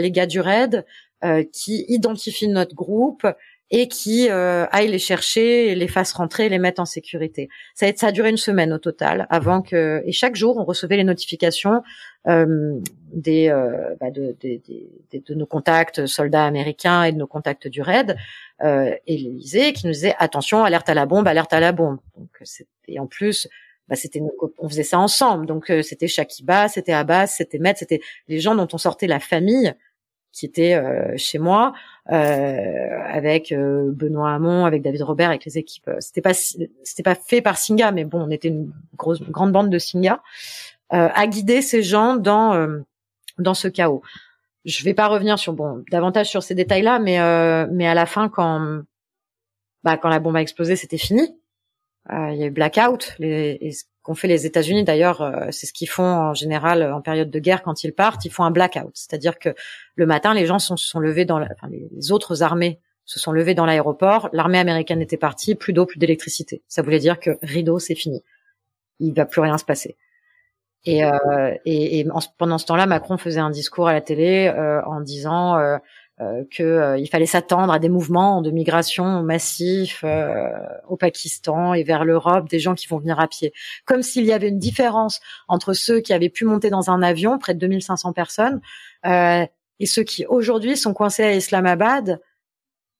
les gars du raid qui identifient notre groupe et qui euh, aillent les chercher, les fassent rentrer, les mettent en sécurité. Ça a, ça a duré une semaine au total, avant que et chaque jour on recevait les notifications euh, des, euh, bah de, de, de, de, nos contacts soldats américains et de nos contacts du RAID euh, et l'Élysée qui nous disait attention, alerte à la bombe, alerte à la bombe. Donc et en plus bah, c'était on faisait ça ensemble. Donc euh, c'était Shakiba, c'était Abbas, c'était Met, c'était les gens dont on sortait la famille qui était euh, chez moi euh, avec euh, Benoît Hamon, avec David Robert, avec les équipes. C'était pas c'était pas fait par Singa, mais bon, on était une grosse grande bande de Singa à guider ces gens dans dans ce chaos. Je vais pas revenir sur bon davantage sur ces détails-là, mais mais à la fin quand bah quand la bombe a explosé, c'était fini. Il y a eu blackout. Les, qu'ont fait les États-Unis d'ailleurs, euh, c'est ce qu'ils font en général en période de guerre quand ils partent, ils font un blackout, c'est-à-dire que le matin les gens se sont levés dans, la, enfin, les autres armées se sont levés dans l'aéroport, l'armée américaine était partie, plus d'eau, plus d'électricité. Ça voulait dire que rideau, c'est fini, il va plus rien se passer. Et, euh, et, et pendant ce temps-là, Macron faisait un discours à la télé euh, en disant euh, euh, qu'il euh, fallait s'attendre à des mouvements de migration massifs euh, au Pakistan et vers l'Europe, des gens qui vont venir à pied. Comme s'il y avait une différence entre ceux qui avaient pu monter dans un avion, près de 2500 personnes, et ceux qui aujourd'hui sont coincés à Islamabad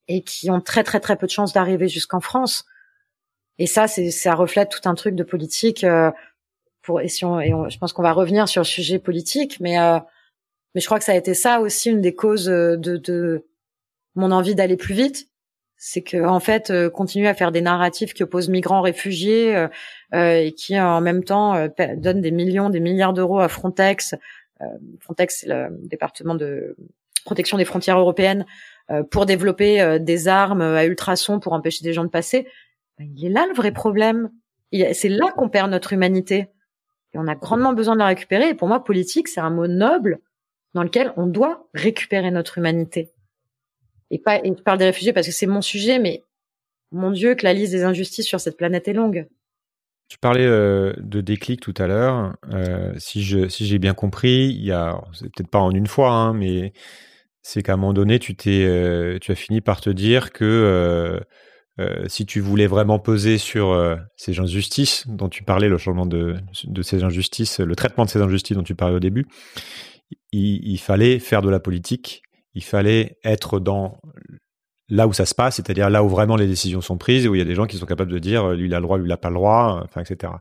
et qui ont très très très peu de chances d'arriver jusqu'en France. Et ça, c'est ça reflète tout un truc de politique. Pour et si on, et je pense qu'on va revenir sur le sujet politique, mais mais je crois que ça a été ça aussi une des causes euh, de, de mon envie d'aller plus vite. C'est que en fait, euh, continuer à faire des narratifs qui opposent migrants, réfugiés, euh, euh et qui en même temps donnent des millions, des milliards d'euros à Frontex. Frontex, c'est le département de protection des frontières européennes, pour développer des armes à ultrasons pour empêcher des gens de passer. Ben, il est là le vrai problème. C'est là qu'on perd notre humanité. Et on a grandement besoin de la récupérer. Et pour moi, politique, c'est un mot noble dans lequel on doit récupérer notre humanité. Et pas, et je parle des réfugiés parce que c'est mon sujet, mais mon Dieu, que la liste des injustices sur cette planète est longue. Tu parlais euh, de déclic tout à l'heure. Euh, si je si j'ai bien compris, il y a c'est peut-être pas en une fois, hein, mais c'est qu'à un moment donné, tu t'es euh, tu as fini par te dire que si tu voulais vraiment peser sur ces injustices dont tu parlais, le changement de de ces injustices, le traitement de ces injustices dont tu parlais au début, il, fallait faire de la politique, il fallait être dans là où ça se passe, c'est-à-dire là où vraiment les décisions sont prises où il y a des gens qui sont capables de dire lui il a le droit, lui il a pas le droit, enfin etc.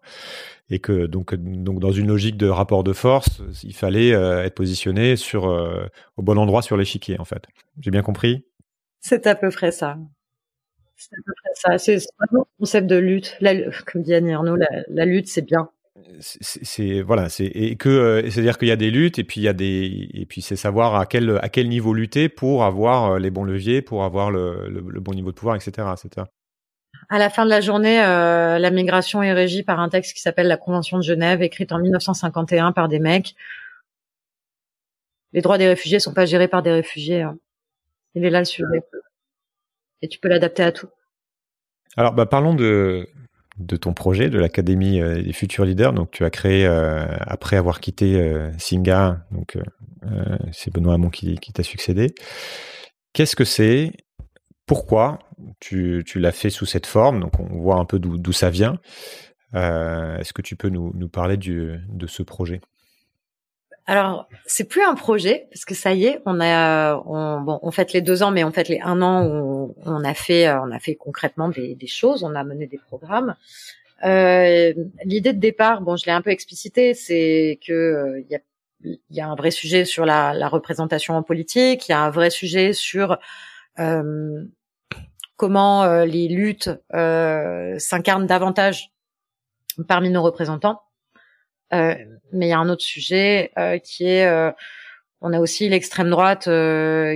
Et que donc donc dans une logique de rapport de force, il fallait être positionné sur au bon endroit sur l'échiquier en fait. J'ai bien compris? C'est à peu près ça. C'est à peu près ça. C'est vraiment le concept de lutte. comme dit Annie Arnaud, la lutte c'est bien c'est voilà c'est et que euh, c'est à dire qu'il y a des luttes et puis il y a des et puis c'est savoir à quel à quel niveau lutter pour avoir euh, les bons leviers pour avoir le, le, bon niveau de pouvoir etc etc à la fin de la journée euh, la migration est régie par un texte qui s'appelle la convention de Genève écrite en 1951 par des mecs les droits des réfugiés sont pas gérés par des réfugiés hein. il est là le sujet et tu peux l'adapter à tout alors bah parlons de ton projet, de l'Académie euh, des futurs leaders. Donc, tu as créé, euh, après avoir quitté euh, Singa, c'est Benoît Hamon qui, t'a succédé. Qu'est-ce que c'est? Pourquoi tu, l'as fait sous cette forme? Donc, on voit un peu d'où ça vient. Est-ce que tu peux nous, parler de ce projet? Alors, c'est plus un projet parce que ça y est, on a, les deux ans, mais on fête les un an où on a fait, euh, fait concrètement des, choses, on a mené des programmes. Euh, L'idée de départ, bon, je l'ai un peu explicité, c'est que euh, y a un vrai sujet sur la, représentation en politique, il y a un vrai sujet sur comment les luttes s'incarnent davantage parmi nos représentants. Euh, mais il y a un autre sujet euh, qui est euh, on a aussi l'extrême droite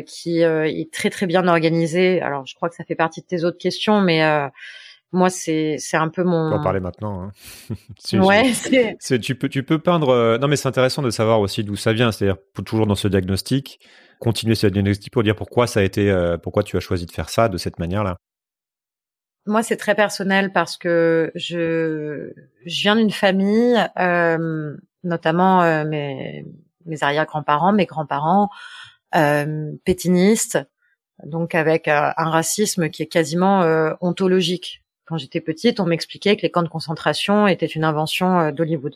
qui est très très bien organisée. Alors je crois que ça fait partie de tes autres questions, mais moi c'est c'est un peu mon. On peut en parler maintenant. Hein. ouais. C'est tu peux tu peux peindre. Non mais c'est intéressant de savoir aussi d'où ça vient. C'est-à-dire toujours dans ce diagnostic, continuer ce diagnostic pour dire pourquoi ça a été, pourquoi tu as choisi de faire ça de cette manière-là. Moi, c'est très personnel parce que je, je viens d'une famille, euh, notamment euh, mes, mes arrière-grands-parents, mes grands-parents, euh, pétinistes, donc avec euh, un racisme qui est quasiment euh, ontologique. Quand j'étais petite, on m'expliquait que les camps de concentration étaient une invention d'Hollywood.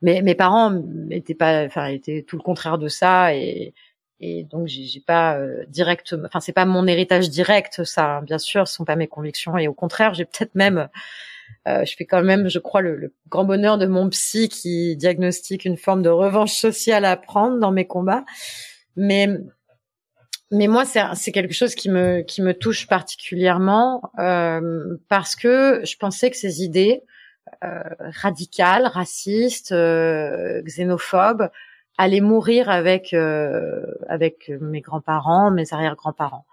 Mais mes parents étaient pas, enfin, étaient tout le contraire de ça et et donc j'ai pas euh, direct enfin c'est pas mon héritage direct ça hein, bien sûr ce sont pas mes convictions. Et au contraire j'ai peut-être même euh, je fais quand même je crois le, grand bonheur de mon psy qui diagnostique une forme de revanche sociale à prendre dans mes combats. Mais mais moi c'est c'est quelque chose qui me qui me touche particulièrement euh, parce que je pensais que ces idées euh, radicales racistes euh, xénophobes aller mourir avec euh, avec mes grands-parents, mes arrière-grands-parents.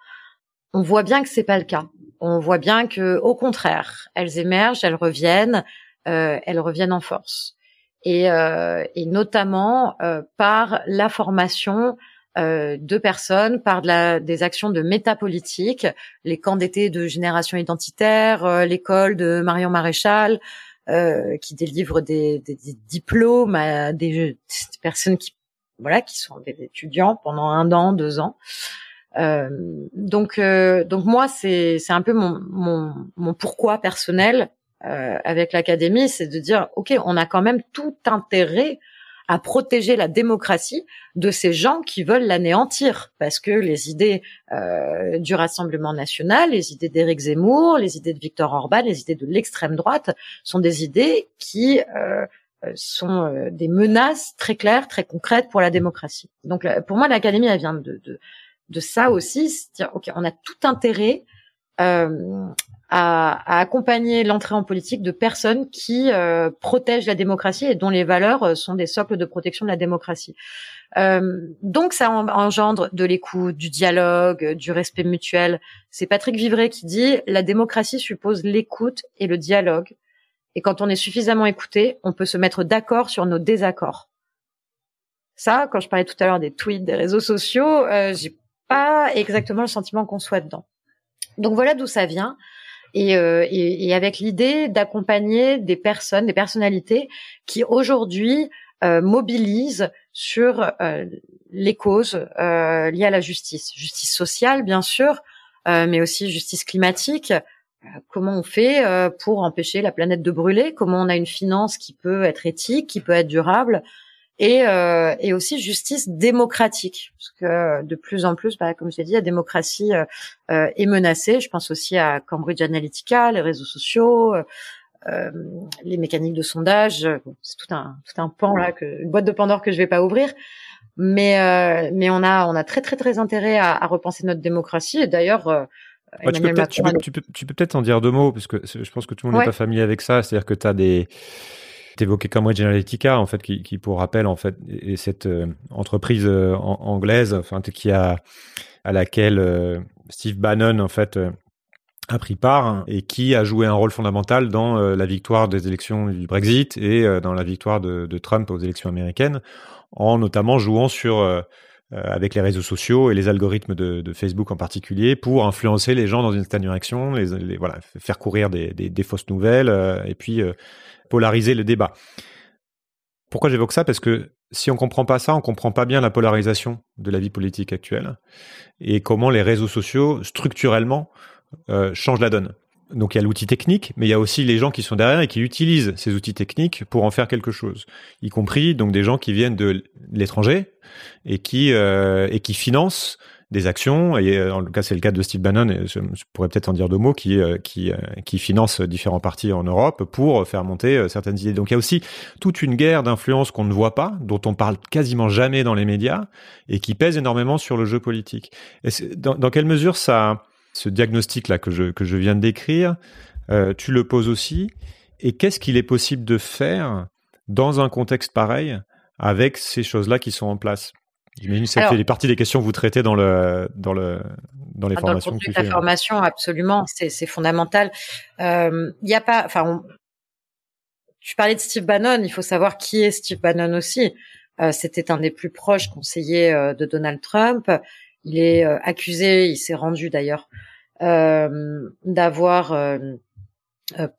On voit bien que c'est pas le cas. On voit bien que, au contraire, elles émergent, elles reviennent, euh, elles reviennent en force, et, euh, et notamment euh, par la formation euh, de personnes, par de la, des actions de métapolitique, les camps d'été de génération identitaire, euh, l'école de Marion Maréchal, euh, qui délivre des, des, diplômes à des, des, personnes qui voilà qui sont des étudiants pendant un an, deux ans. Euh, donc euh, donc moi c'est c'est un peu mon mon, mon pourquoi personnel euh, avec l'académie, c'est de dire ok on a quand même tout intérêt à protéger la démocratie de ces gens qui veulent l'anéantir, parce que les idées euh, du Rassemblement national, les idées d'Éric Zemmour, les idées de Victor Orban, les idées de l'extrême droite sont des idées qui euh, sont euh, des menaces très claires, très concrètes pour la démocratie. Donc pour moi, l'académie, elle vient de, de, de ça aussi, c'est-à-dire ok, on a tout intérêt euh, à, à, accompagner l'entrée en politique de personnes qui euh, protègent la démocratie et dont les valeurs euh, sont des socles de protection de la démocratie. Euh, donc ça engendre de l'écoute, du dialogue, du respect mutuel. C'est Patrick Vivray qui dit la démocratie suppose l'écoute et le dialogue. Et quand on est suffisamment écouté, on peut se mettre d'accord sur nos désaccords. Ça, quand je parlais tout à l'heure des tweets, des réseaux sociaux, euh, j'ai pas exactement le sentiment qu'on soit dedans. Donc voilà d'où ça vient et, euh, et, et avec l'idée d'accompagner des personnes, des personnalités qui aujourd'hui euh, mobilisent sur euh, les causes euh, liées à la justice, justice sociale bien sûr, euh, mais aussi justice climatique. Comment on fait pour empêcher la planète de brûler? Comment on a une finance qui peut être éthique, qui peut être durable? Et, euh, et aussi justice démocratique, parce que de plus en plus, bah, comme je l'ai dit, la démocratie euh, euh, est menacée. Je pense aussi à Cambridge Analytica, les réseaux sociaux, euh, les mécaniques de sondage. c'est tout un tout un pan là, que, une boîte de Pandore que je vais pas ouvrir. Mais mais on a on a très très très intérêt à, à repenser notre démocratie. Et d'ailleurs. Tu peux peut-être peut, peut en dire deux mots, parce que je pense que tout le monde n'est pas familier avec ça. C'est-à-dire que tu as des, évoqué Cambridge Analytica, en fait, qui, qui pour rappel, en fait, est cette euh, entreprise euh, anglaise, enfin, qui a, à laquelle euh, Steve Bannon, en fait, a pris part et qui a joué un rôle fondamental dans la victoire des élections du Brexit et dans la victoire de, de, Trump aux élections américaines, en notamment jouant sur avec les réseaux sociaux et les algorithmes de, Facebook en particulier pour influencer les gens dans une certaine direction, voilà, faire courir des, fausses nouvelles et puis polariser le débat. Pourquoi j'évoque ça? Parce que si on comprend pas ça, on comprend pas bien la polarisation de la vie politique actuelle et comment les réseaux sociaux structurellement euh, changent la donne. Donc il y a l'outil technique, mais il y a aussi les gens qui sont derrière et qui utilisent ces outils techniques pour en faire quelque chose, y compris donc des gens qui viennent de l'étranger et qui euh, et qui financent des actions, et euh, en tout cas c'est le cas de Steve Bannon, et je, pourrais peut-être en dire deux mots, qui, euh, qui, euh, qui finance différents partis en Europe pour faire monter certaines idées. Donc il y a aussi toute une guerre d'influence qu'on ne voit pas, dont on parle quasiment jamais dans les médias, et qui pèse énormément sur le jeu politique. Et dans, dans quelle mesure ça, ce diagnostic-là que je, que je viens de décrire, tu le poses aussi, et qu'est-ce qu'il est possible de faire dans un contexte pareil avec ces choses-là qui sont en place? J'imagine que ça fait partie des questions que vous traitez dans le dans le dans les formations dans le que tu fais. La formation, absolument, c'est c'est fondamental. Il euh, y a pas, enfin, tu parlais de Steve Bannon. Il faut savoir qui est Steve Bannon aussi. Euh, C'était un des plus proches conseillers euh, de Donald Trump. Il est euh, accusé, il s'est rendu d'ailleurs euh, d'avoir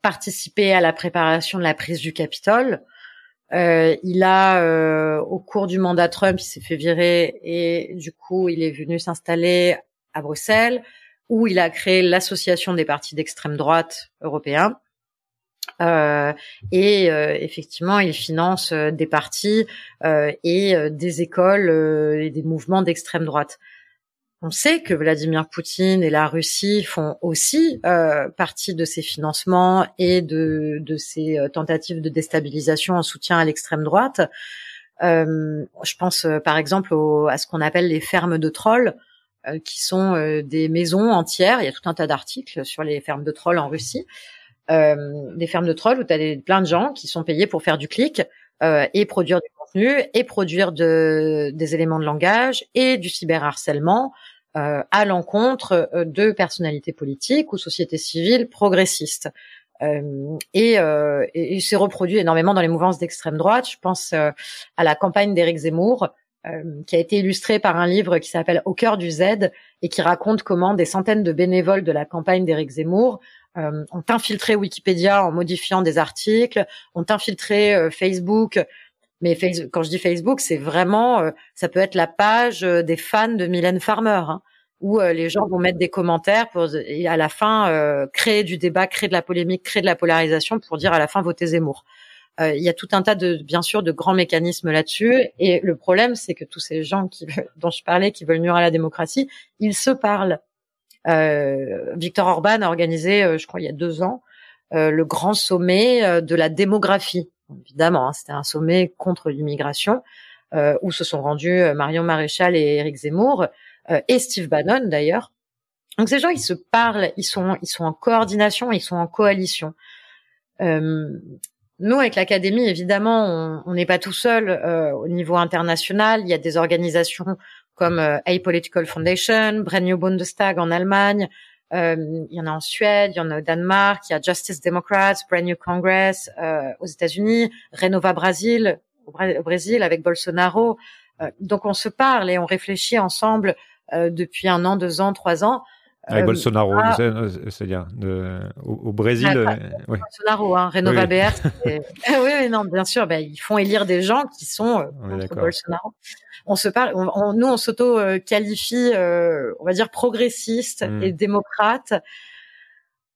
participé à la préparation de la prise du Capitole. Euh, il a, euh, au cours du mandat Trump, il s'est fait virer et du coup, il est venu s'installer à Bruxelles, où il a créé l'association des partis d'extrême droite européens. Euh, et euh, effectivement, il finance euh, des partis et des écoles et des mouvements d'extrême droite. On sait que Vladimir Poutine et la Russie font aussi euh, partie de ces financements et de, de ces euh, tentatives de déstabilisation en soutien à l'extrême droite. Euh, je pense par exemple à ce qu'on appelle les fermes de trolls, qui sont des maisons entières. Il y a tout un tas d'articles sur les fermes de trolls en Russie. des fermes de trolls où tu as plein de gens qui sont payés pour faire du clic et produire du et produire de, des éléments de langage et du cyberharcèlement euh, à l'encontre euh, de personnalités politiques ou sociétés civiles progressistes. Euh, et, euh, et, il s'est reproduit énormément dans les mouvances d'extrême droite. Je pense euh, à la campagne d'Éric Zemmour, qui a été illustrée par un livre qui s'appelle Au cœur du Z et qui raconte comment des centaines de bénévoles de la campagne d'Éric Zemmour ont infiltré Wikipédia en modifiant des articles, ont infiltré Facebook mais quand je dis Facebook, c'est vraiment, euh, ça peut être la page euh, des fans de Mylène Farmer, hein, où euh, les gens vont mettre des commentaires pour, à la fin créer du débat, créer de la polémique, créer de la polarisation pour dire à la fin votez Zemmour. Il y a tout un tas de, bien sûr, de grands mécanismes là-dessus. Et le problème, c'est que tous ces gens qui, dont je parlais, qui veulent nuire à la démocratie, ils se parlent. Victor Orban a organisé, je crois, il y a deux ans, le grand sommet de la démographie évidemment, hein, c'était un sommet contre l'immigration euh, où se sont rendus euh, Marion Maréchal et Éric Zemmour euh, et Steve Bannon d'ailleurs. Donc ces gens, ils se parlent, ils sont, ils sont en coordination, ils sont en coalition. Euh, nous, avec l'académie, évidemment, on n'est pas tout seul euh, au niveau international. Il y a des organisations comme euh, Apolitical Foundation, Brand New Bundestag en Allemagne, il y en a en Suède, il y en a au Danemark, il y a Justice Democrats, Brand New Congress euh, aux États-Unis, Renova Brasil au, Brésil avec Bolsonaro. Euh, donc on se parle et on réfléchit ensemble depuis un an, deux ans, trois ans avec Bolsonaro, c'est-à-dire au, Brésil. oui. Bolsonaro, hein, Renova oui. BR. oui, oui, non, bien sûr, ben, ils font élire des gens qui sont contre Bolsonaro on se parle, on, nous on s'auto qualifie, euh, on va dire progressiste mm. et démocrate.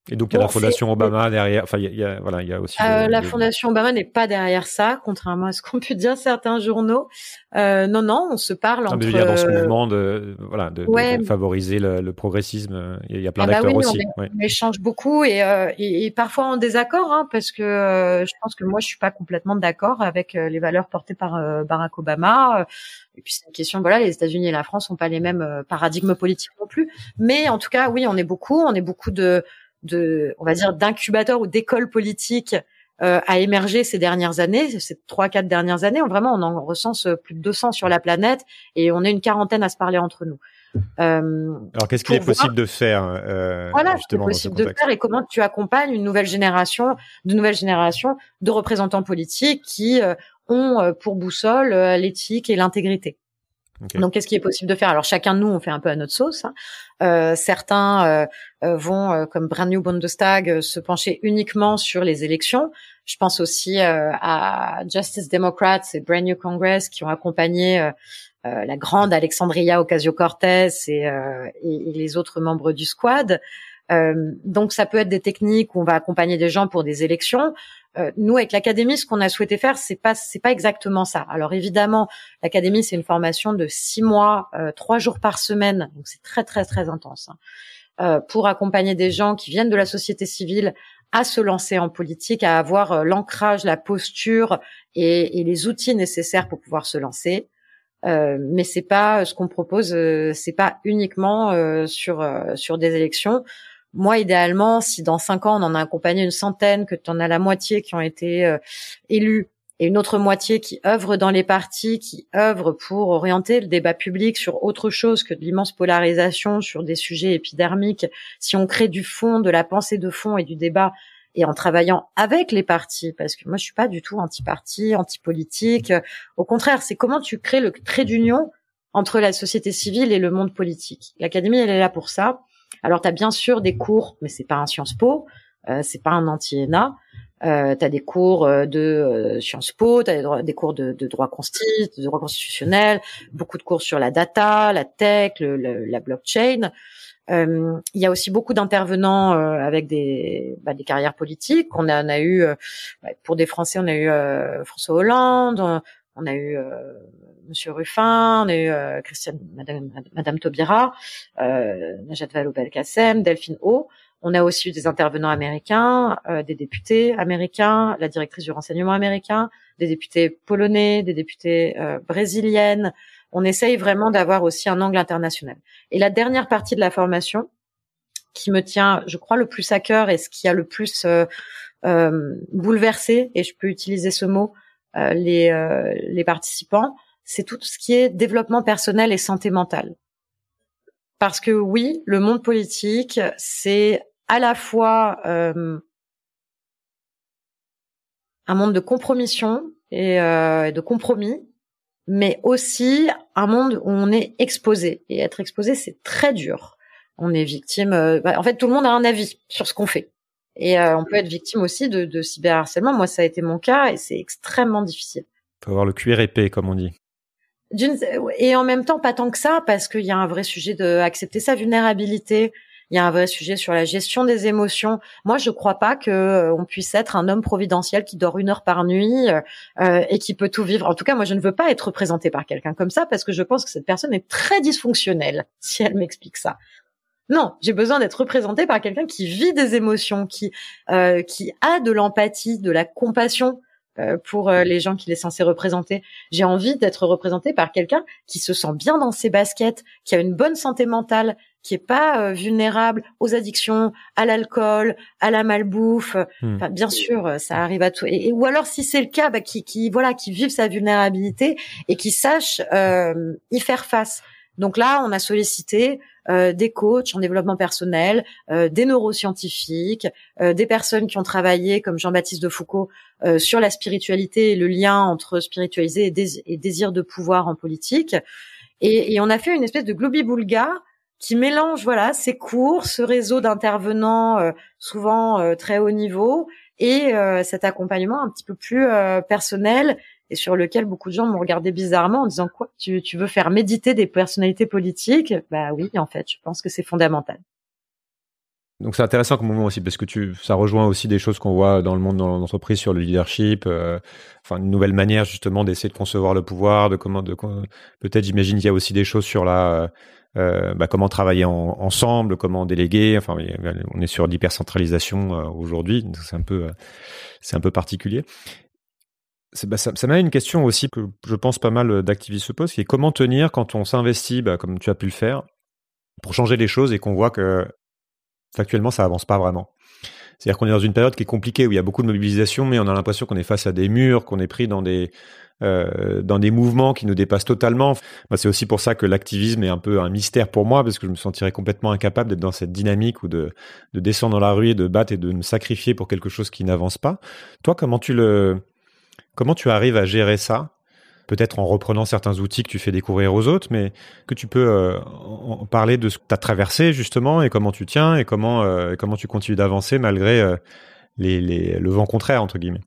Et donc il y a Bon, la Fondation Obama derrière. Enfin, il y a, voilà, il y a aussi. Euh, le- la Fondation Obama n'est pas derrière ça, contrairement à ce qu'ont pu dire certains journaux. Euh, non, non, on se parle Non, entre. mais je veux dire, dans ce euh, mouvement de, voilà, de, de- ouais. de favoriser le, le progressisme, euh, il y a- plein Ah bah d'acteurs oui, aussi. on, ouais. on échange beaucoup et, euh, et, et parfois en désaccord, hein, parce que euh, je pense que moi je suis pas complètement d'accord avec euh, les valeurs portées par euh, Barack Obama. Et puis c'est une question, voilà, les États-Unis et la France n'ont pas les mêmes euh, paradigmes politiques non plus. Mais en tout cas, oui, on est beaucoup, on est beaucoup de, de, on va dire, d'incubateurs ou d'écoles politiques euh, à émerger ces dernières années, ces trois, quatre dernières années. On, vraiment, on en recense plus de 200 sur la planète et on est une quarantaine à se parler entre nous. Euh, Alors, qu'est-ce qu'il est possible de faire euh, voilà, ce possible de faire et comment tu accompagnes une nouvelle génération, de nouvelles générations de représentants politiques qui euh, ont euh, pour boussole euh, l'éthique et l'intégrité. Donc, qu'est-ce qui est possible de faire? Alors, chacun de nous, on fait un peu à notre sauce. hein. Euh, certains euh, euh, vont, euh, comme Brand New Bundestag, euh, se pencher uniquement sur les élections. Je pense aussi euh, à Justice Democrats et Brand New Congress qui ont accompagné la grande Alexandria Ocasio-Cortez et, et, les autres membres du squad. Donc, ça peut être des techniques où on va accompagner des gens pour des élections. Euh, nous, avec l'académie, ce qu'on a souhaité faire, c'est pas c'est pas exactement ça. Alors évidemment, l'académie, c'est une formation de six mois, euh, trois jours par semaine, donc c'est très très très intense hein, euh, pour accompagner des gens qui viennent de la société civile à se lancer en politique, à avoir euh, l'ancrage, la posture et, et les outils nécessaires pour pouvoir se lancer. Euh, mais c'est pas ce qu'on propose, euh, c'est pas uniquement euh, sur euh, sur des élections. Moi, idéalement, si dans cinq ans on en a accompagné une centaine, que tu en as la moitié qui ont été euh, élus et une autre moitié qui œuvre dans les partis, qui œuvre pour orienter le débat public sur autre chose que de l'immense polarisation sur des sujets épidermiques, si on crée du fond, de la pensée de fond et du débat, et en travaillant avec les partis, parce que moi je suis pas du tout anti-parti, anti-politique. Au contraire, c'est comment tu crées le trait d'union entre la société civile et le monde politique. L'académie, elle est là pour ça. Alors, tu as bien sûr des cours, mais c'est pas un Sciences Po, euh, c'est pas un anti-ENA. Euh, tu as des cours euh, de euh, Sciences Po, tu as des, cours de, droit consti, de droit constitutionnel, beaucoup de cours sur la data, la tech, le, le- la blockchain. Euh, il y a aussi beaucoup d'intervenants euh, avec des, bah, des carrières politiques. On a, on a eu, euh, bah, pour des Français, on a eu euh, François Hollande, on, a eu euh, Monsieur Ruffin, on euh, Christiane, Madame, Madame Taubira, euh, Najat Vallaud-Belkacem, Delphine O. On a aussi eu des intervenants américains, euh, des députés américains, la directrice du renseignement américain, des députés polonais, des députés euh, brésiliennes. On essaye vraiment d'avoir aussi un angle international. Et la dernière partie de la formation, qui me tient, je crois, le plus à cœur et ce qui a le plus euh, euh, bouleversé, et je peux utiliser ce mot, les, les participants, c'est tout ce qui est développement personnel et santé mentale. Parce que oui, le monde politique, c'est à la fois euh, un monde de compromission et, euh, de compromis, mais aussi un monde où on est exposé. Et être exposé, c'est très dur. On est victime. euh, bah, en fait, tout le monde a un avis sur ce qu'on fait. Et euh, on peut être victime aussi de, de cyberharcèlement. Moi, ça a été mon cas et c'est extrêmement difficile. faut avoir le cuir épais, comme on dit. Et en même temps, pas tant que ça, parce qu'il y a un vrai sujet de accepter sa vulnérabilité. Il y a un vrai sujet sur la gestion des émotions. Moi, je crois pas que euh, on puisse être un homme providentiel qui dort une heure par nuit euh, euh, et qui peut tout vivre. En tout cas, moi, je ne veux pas être représenté par quelqu'un comme ça parce que je pense que cette personne est très dysfonctionnelle si elle m'explique ça. Non, j'ai besoin d'être représenté par quelqu'un qui vit des émotions, qui euh, qui a de l'empathie, de la compassion pour euh, les gens qu'il est censé représenter. J'ai envie d'être représenté par quelqu'un qui se sent bien dans ses baskets, qui a une bonne santé mentale, qui est pas euh, vulnérable aux addictions, à l'alcool, à la malbouffe. Hmm. Enfin, bien sûr, euh, ça arrive à tout. Et, et- ou alors, si c'est le cas, bah, qui, qui voilà, qui vive sa vulnérabilité et qui sache euh, y faire face. Donc là, on a sollicité euh, des coachs en développement personnel, euh, des neuroscientifiques, euh, des personnes qui ont travaillé, comme Jean-Baptiste de Foucault, euh, sur la spiritualité et le lien entre spiritualité et, dés- et désir de pouvoir en politique. Et, et on a fait une espèce de globi-boulga qui mélange voilà ces cours, ce réseau d'intervenants euh, souvent euh, très haut niveau et cet accompagnement un petit peu plus personnel et sur lequel beaucoup de gens m'ont regardé bizarrement en disant quoi tu, tu veux faire méditer des personnalités politiques? Bah oui, en fait, je pense que c'est fondamental. Donc c'est intéressant comme mouvement aussi parce que tu, ça rejoint aussi des choses qu'on voit dans le monde de l'entreprise sur le leadership, euh, enfin une nouvelle manière justement d'essayer de concevoir le pouvoir, de comment, de peut-être j'imagine qu'il y a aussi des choses sur la euh, bah, comment travailler ensemble, comment déléguer. Enfin, on est sur l'hypercentralisation euh, aujourd'hui, c'est un peu, c'est un peu particulier. Bah, ça, m'a une question aussi que je pense pas mal d'activistes se posent, qui est comment tenir quand on s'investit, bah, comme tu as pu le faire, pour changer les choses et qu'on voit que factuellement ça avance pas vraiment. C'est-à-dire qu'on est dans une période qui est compliquée où il y a beaucoup de mobilisation, mais on a l'impression qu'on est face à des murs, qu'on est pris dans des euh, dans des mouvements qui nous dépassent totalement. C'est aussi pour ça que l'activisme est un peu un mystère pour moi, parce que je me sentirais complètement incapable d'être dans cette dynamique ou de, de descendre dans la rue et de battre et de me sacrifier pour quelque chose qui n'avance pas. Toi, comment tu le comment tu arrives à gérer ça? Peut-être en reprenant certains outils que tu fais découvrir aux autres, mais que tu peux euh, en parler de ce que tu as traversé justement et comment tu tiens et comment, euh, comment tu continues d'avancer malgré euh, les, les, le vent contraire, entre guillemets.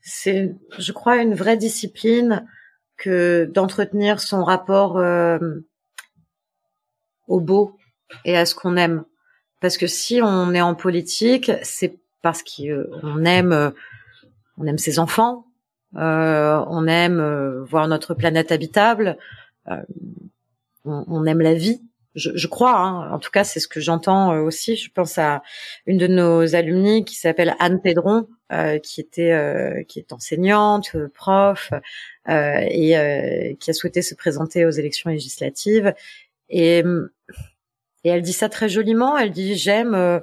C'est, je crois, une vraie discipline que d'entretenir son rapport au beau et à ce qu'on aime. Parce que si on est en politique, c'est parce qu'on aime, on aime ses enfants, euh, on aime euh, voir notre planète habitable, euh, on, aime la vie. Je, crois, hein. en tout cas, c'est ce que j'entends aussi. Je pense à une de nos alumni qui s'appelle Anne Pedron, qui était qui est enseignante, prof, et qui a souhaité se présenter aux élections législatives. Et, et elle dit ça très joliment. Elle dit j'aime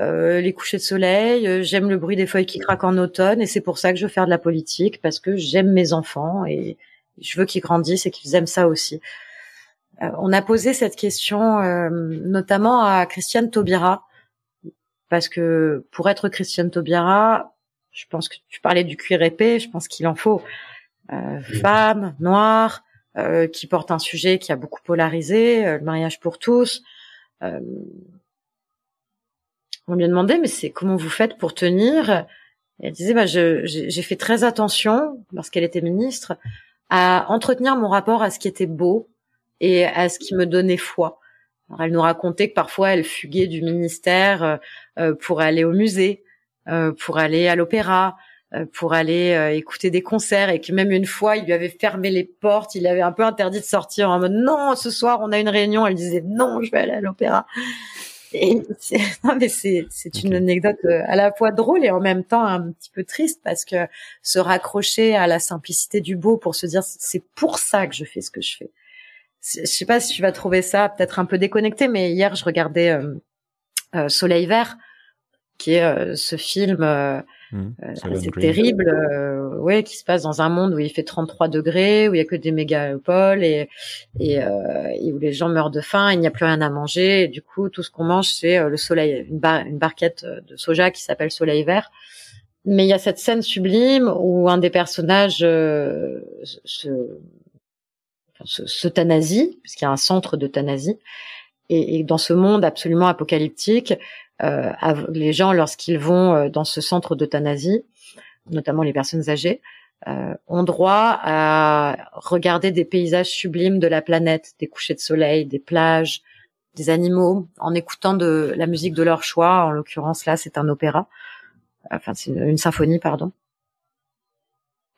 euh, les couchers de soleil, euh, j'aime le bruit des feuilles qui craquent en automne et c'est pour ça que je veux faire de la politique parce que j'aime mes enfants et je veux qu'ils grandissent et qu'ils aiment ça aussi. Euh, on a posé cette question notamment à Christiane Taubira parce que pour être Christiane Taubira, je pense que tu parlais du cuir épais, je pense qu'il en faut. femme, noire, qui porte un sujet qui a beaucoup polarisé, le mariage pour tous on lui a demandé, mais c'est comment vous faites pour tenir? Elle disait, bah, j'ai fait très attention, lorsqu'elle était ministre, à entretenir mon rapport à ce qui était beau et à ce qui me donnait foi. Alors, elle nous racontait que parfois elle fuguait du ministère euh, euh, pour aller au musée, euh, pour aller à l'opéra, pour aller écouter des concerts et que même une fois il lui avait fermé les portes, il avait un peu interdit de sortir en mode non ce soir on a une réunion. Elle disait non je vais aller à l'opéra. Non mais c'est c'est une anecdote euh, à la fois drôle et en même temps un petit peu triste parce que se raccrocher à la simplicité du beau pour se dire c'est pour ça que je fais ce que je fais. Je sais pas si tu vas trouver ça peut-être un peu déconnecté, mais hier je regardais euh, euh Soleil Vert, qui est ce film Mmh. Euh, c'est terrible, euh, ouais, qui se passe dans un monde où il fait 33 degrés, où il y a que des mégapoles et et, euh, et où les gens meurent de faim, il n'y a plus rien à manger. Et du coup, tout ce qu'on mange, c'est euh, le soleil, une, une barquette de soja qui s'appelle Soleil Vert. Mais il y a cette scène sublime où un des personnages euh, se, se, s'euthanasie, puisqu'il y a un centre d'euthanasie. Et, et, dans ce monde absolument apocalyptique, euh, les gens, lorsqu'ils vont euh, dans ce centre d'euthanasie, notamment les personnes âgées, euh, ont droit à regarder des paysages sublimes de la planète, des couchers de soleil, des plages, des animaux, en écoutant de la musique de leur choix. En l'occurrence, là, c'est un opéra, enfin, c'est une, symphonie, pardon.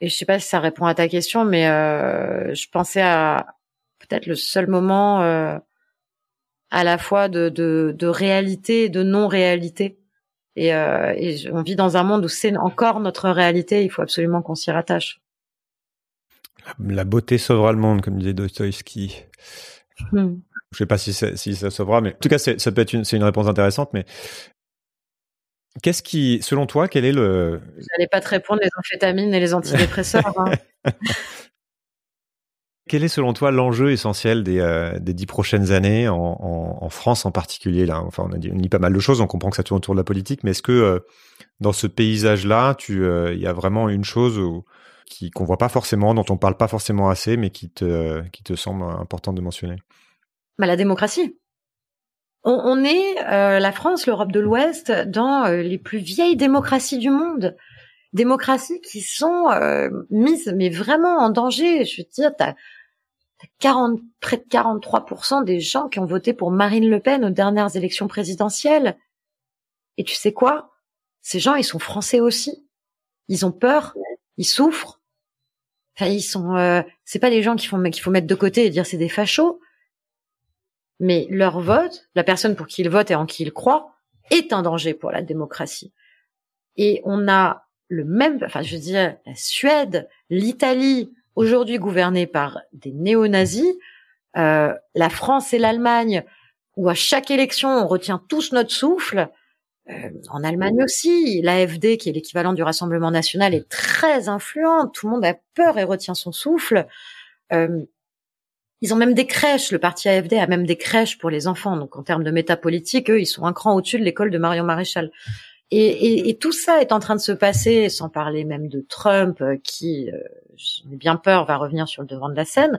Et je sais pas si ça répond à ta question, mais euh, je pensais à peut-être le seul moment euh, à la fois de, de, de réalité et de non-réalité. Et, euh, et, on vit dans un monde où c'est encore notre réalité. Il faut absolument qu'on s'y rattache. La beauté sauvera le monde, comme disait Dostoïevski. Hmm. Je sais pas si, si ça sauvera, mais en tout cas, ça peut être une, c'est une réponse intéressante. Mais qu'est-ce qui, selon toi, quel est le J'allais pas te répondre les amphétamines et les antidépresseurs. hein. Quel est selon toi l'enjeu essentiel des, euh, des dix prochaines années en, France en particulier là? Enfin, on a dit, pas mal de choses, on comprend que ça tourne autour de la politique, mais est-ce que euh, dans ce paysage-là, euh, il y a vraiment une chose où, qui qu'on voit pas forcément, dont on parle pas forcément assez, mais qui te qui te semble important de mentionner? Bah, la démocratie. On, on est la France, l'Europe de l'Ouest, dans les plus vieilles démocraties du monde démocraties qui sont mises mais vraiment en danger. Je veux dire, t'as 40, près de 43% des gens qui ont voté pour Marine Le Pen aux dernières élections présidentielles. Et tu sais quoi? Ces gens, ils sont français aussi. Ils ont peur, ils souffrent. Enfin, ils sont. Euh, c'est pas des gens qui font qu'il faut mettre de côté et dire c'est des fachos. Mais leur vote, la personne pour qui ils votent et en qui ils croient, est un danger pour la démocratie. Et on a le même, enfin je veux dire, la Suède, l'Italie, aujourd'hui gouvernée par des néo-nazis, euh, la France et l'Allemagne, où à chaque élection on retient tous notre souffle. Euh, en Allemagne aussi, l'AFD, qui est l'équivalent du Rassemblement national, est très influente. Tout le monde a peur et retient son souffle. Euh, ils ont même des crèches. Le parti AFD a même des crèches pour les enfants. Donc en termes de métapolitique, eux, ils sont un cran au-dessus de l'école de Marion Maréchal. Et, et, et, tout ça est en train de se passer, sans parler même de Trump, euh, qui, euh, j'ai bien peur, va revenir sur le devant de la scène.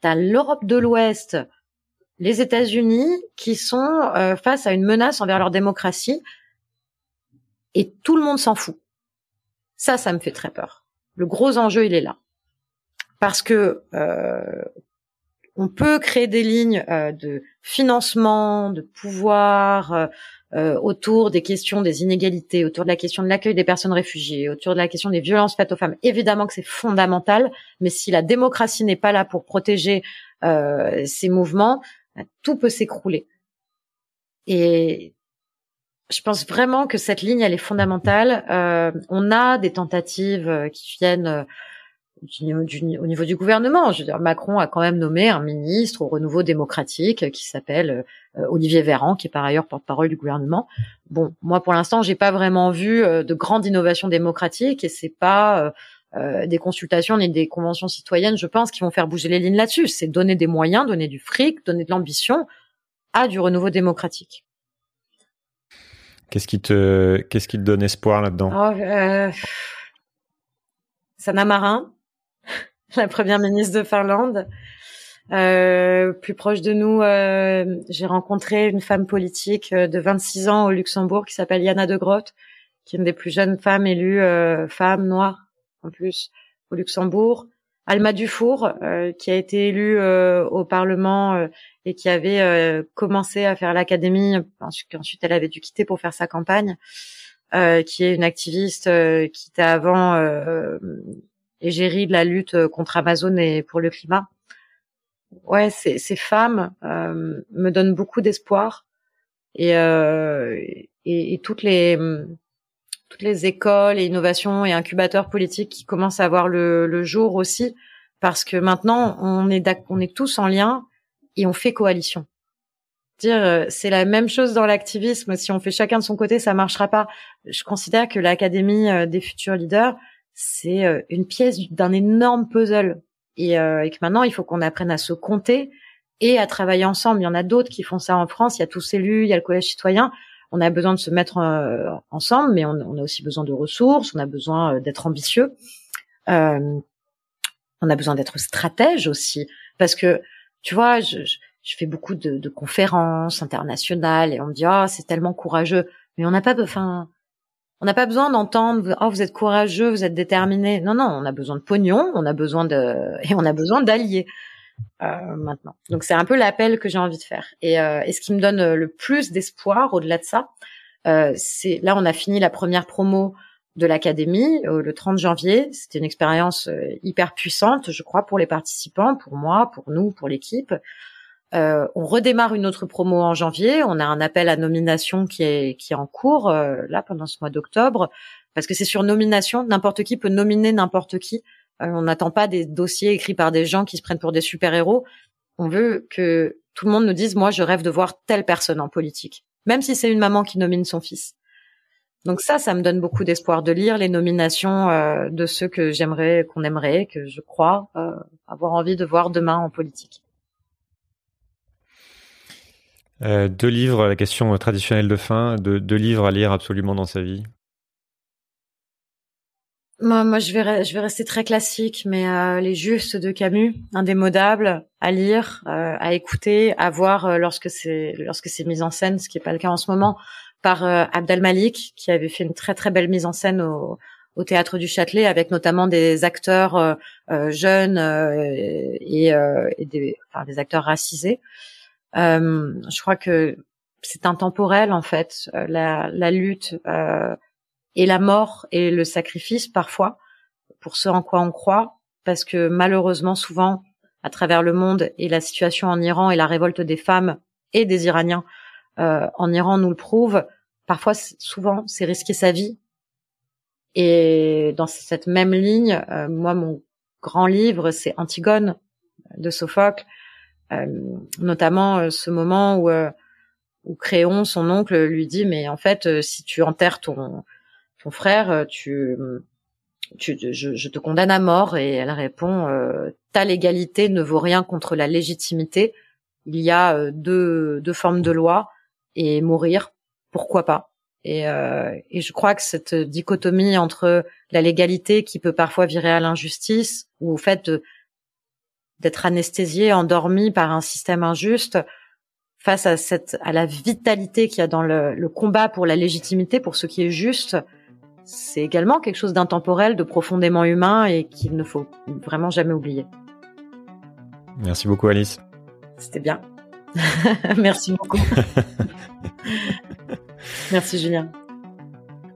T'as l'Europe de l'Ouest, les États-Unis, qui sont euh, face à une menace envers leur démocratie, et tout le monde s'en fout. Ça, ça me fait très peur. Le gros enjeu, il est là, parce que euh, on peut créer des lignes de financement, de pouvoir euh, autour des questions des inégalités, autour de la question de l'accueil des personnes réfugiées, autour de la question des violences faites aux femmes. Évidemment que c'est fondamental, mais si la démocratie n'est pas là pour protéger euh, ces mouvements, bah, tout peut s'écrouler. Et je pense vraiment que cette ligne, elle est fondamentale. Euh, on a des tentatives euh, qui viennent du, au niveau du gouvernement. Je veux dire, Macron a quand même nommé un ministre au renouveau démocratique qui s'appelle euh, Olivier Véran, qui est par ailleurs porte-parole du gouvernement. Bon, moi pour l'instant, j'ai pas vraiment vu euh, de grande innovation démocratique et c'est pas euh, des consultations ni des conventions citoyennes, je pense, qui vont faire bouger les lignes là-dessus. C'est donner des moyens, donner du fric, donner de l'ambition à du renouveau démocratique. Qu'est-ce qui te, qu'est-ce qui te donne espoir là-dedans? Oh, euh, Sanna Marin, la première ministre de Finlande. Euh, plus proche de nous, euh, j'ai rencontré une femme politique euh, de 26 ans au Luxembourg qui s'appelle Yana de Grotte, qui est une des plus jeunes femmes élues, euh, femme noire en plus, au Luxembourg. Alma Dufour, euh, qui a été élue au Parlement et qui avait commencé à faire l'académie, ensuite elle avait dû quitter pour faire sa campagne, qui est une activiste qui était avant égérie de la lutte euh, contre Amazon et pour le climat. Ouais, ces, ces femmes euh, me donnent beaucoup d'espoir et, euh, et, et, toutes les toutes les écoles et innovations et incubateurs politiques qui commencent à voir le, le jour aussi, parce que maintenant on est on est tous en lien et on fait coalition. Dire euh, c'est la même chose dans l'activisme. Si on fait chacun de son côté, ça marchera pas. Je considère que l'académie des futurs leaders, c'est euh, une pièce d'un énorme puzzle euh, et, que maintenant il faut qu'on apprenne à se compter et à travailler ensemble. Il y en a d'autres qui font ça en France. Il y a tous élus, il y a le collège citoyen. On a besoin de se mettre euh, ensemble, mais on, a aussi besoin de ressources. On a besoin d'être ambitieux. on a besoin d'être stratège aussi, parce que tu vois, je, je fais beaucoup de, de, conférences internationales et on me dit ah c'est tellement courageux, mais on n'a pas, enfin on n'a pas besoin d'entendre oh vous êtes courageux, vous êtes déterminé. Non non, on a besoin de pognon, on a besoin de et on a besoin d'alliés euh, maintenant. Donc c'est un peu l'appel que j'ai envie de faire. Et, euh, ce qui me donne le plus d'espoir au-delà de ça, euh, c'est là on a fini la première promo de l'académie euh, le 30 janvier. C'était une expérience euh, hyper puissante, je crois, pour les participants, pour moi, pour nous, pour l'équipe. Euh, on redémarre une autre promo en janvier. On a un appel à nomination qui est qui est en cours euh, là pendant ce mois d'octobre parce que c'est sur nomination. N'importe qui peut nominer n'importe qui. Euh, on n'attend pas des dossiers écrits par des gens qui se prennent pour des super héros. On veut que tout le monde nous dise moi je rêve de voir telle personne en politique, même si c'est une maman qui nomine son fils. Donc ça, ça me donne beaucoup d'espoir de lire les nominations de ceux que j'aimerais, qu'on aimerait, que je crois avoir envie de voir demain en politique. Euh, deux livres, la question traditionnelle de fin, de, deux livres à lire absolument dans sa vie. Moi, moi je vais, je vais rester très classique, mais euh, les Justes de Camus, indémodable, à lire, euh, à écouter, à voir euh, lorsque c'est lorsque c'est mis en scène, ce qui est pas le cas en ce moment, par Abdel Malik, qui avait fait une très très belle mise en scène au, au théâtre du Châtelet avec notamment des acteurs jeunes et, et des, enfin, des acteurs racisés. Je crois que c'est intemporel en fait la, la lutte et la mort et le sacrifice parfois pour ce en quoi on croit parce que malheureusement souvent à travers le monde et la situation en Iran et la révolte des femmes et des Iraniens euh, en Iran nous le prouve. Parfois, souvent, c'est risquer sa vie. Et dans cette même ligne, euh, moi, mon grand livre, c'est Antigone de Sophocle, euh, notamment ce moment où, où Créon, son oncle, lui dit mais en fait, si tu enterres ton ton frère, tu je, te condamne à mort et elle répond euh, ta légalité ne vaut rien contre la légitimité. Il y a euh, deux, deux formes de loi et mourir, pourquoi pas? Et, euh, et je crois que cette dichotomie entre la légalité qui peut parfois virer à l'injustice ou au fait d'être anesthésié, endormi par un système injuste, face à cette à la vitalité qu'il y a dans le, le combat pour la légitimité, pour ce qui est juste, c'est également quelque chose d'intemporel, de profondément humain et qu'il ne faut vraiment jamais oublier. Merci beaucoup Alice. C'était bien. Merci beaucoup. Merci Julien.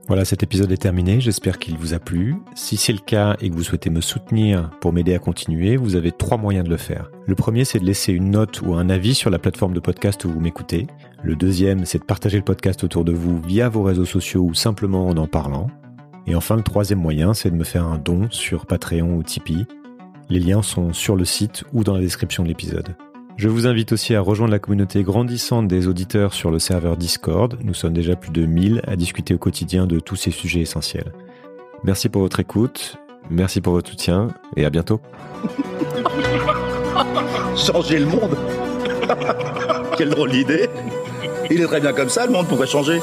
Voilà, cet épisode est terminé. J'espère qu'il vous a plu. Si c'est le cas et que vous souhaitez me soutenir pour m'aider à continuer, vous avez trois moyens de le faire. Le premier, c'est de laisser une note ou un avis sur la plateforme de podcast où vous m'écoutez. Le deuxième, c'est de partager le podcast autour de vous via vos réseaux sociaux ou simplement en en parlant. Et enfin, le troisième moyen, c'est de me faire un don sur Patreon ou Tipeee. Les liens sont sur le site ou dans la description de l'épisode. Je vous invite aussi à rejoindre la communauté grandissante des auditeurs sur le serveur Discord. Nous sommes déjà plus de 1000 à discuter au quotidien de tous ces sujets essentiels. Merci pour votre écoute, merci pour votre soutien et à bientôt. Changer le monde Quelle drôle d'idée Il est très bien comme ça, le monde pourrait changer.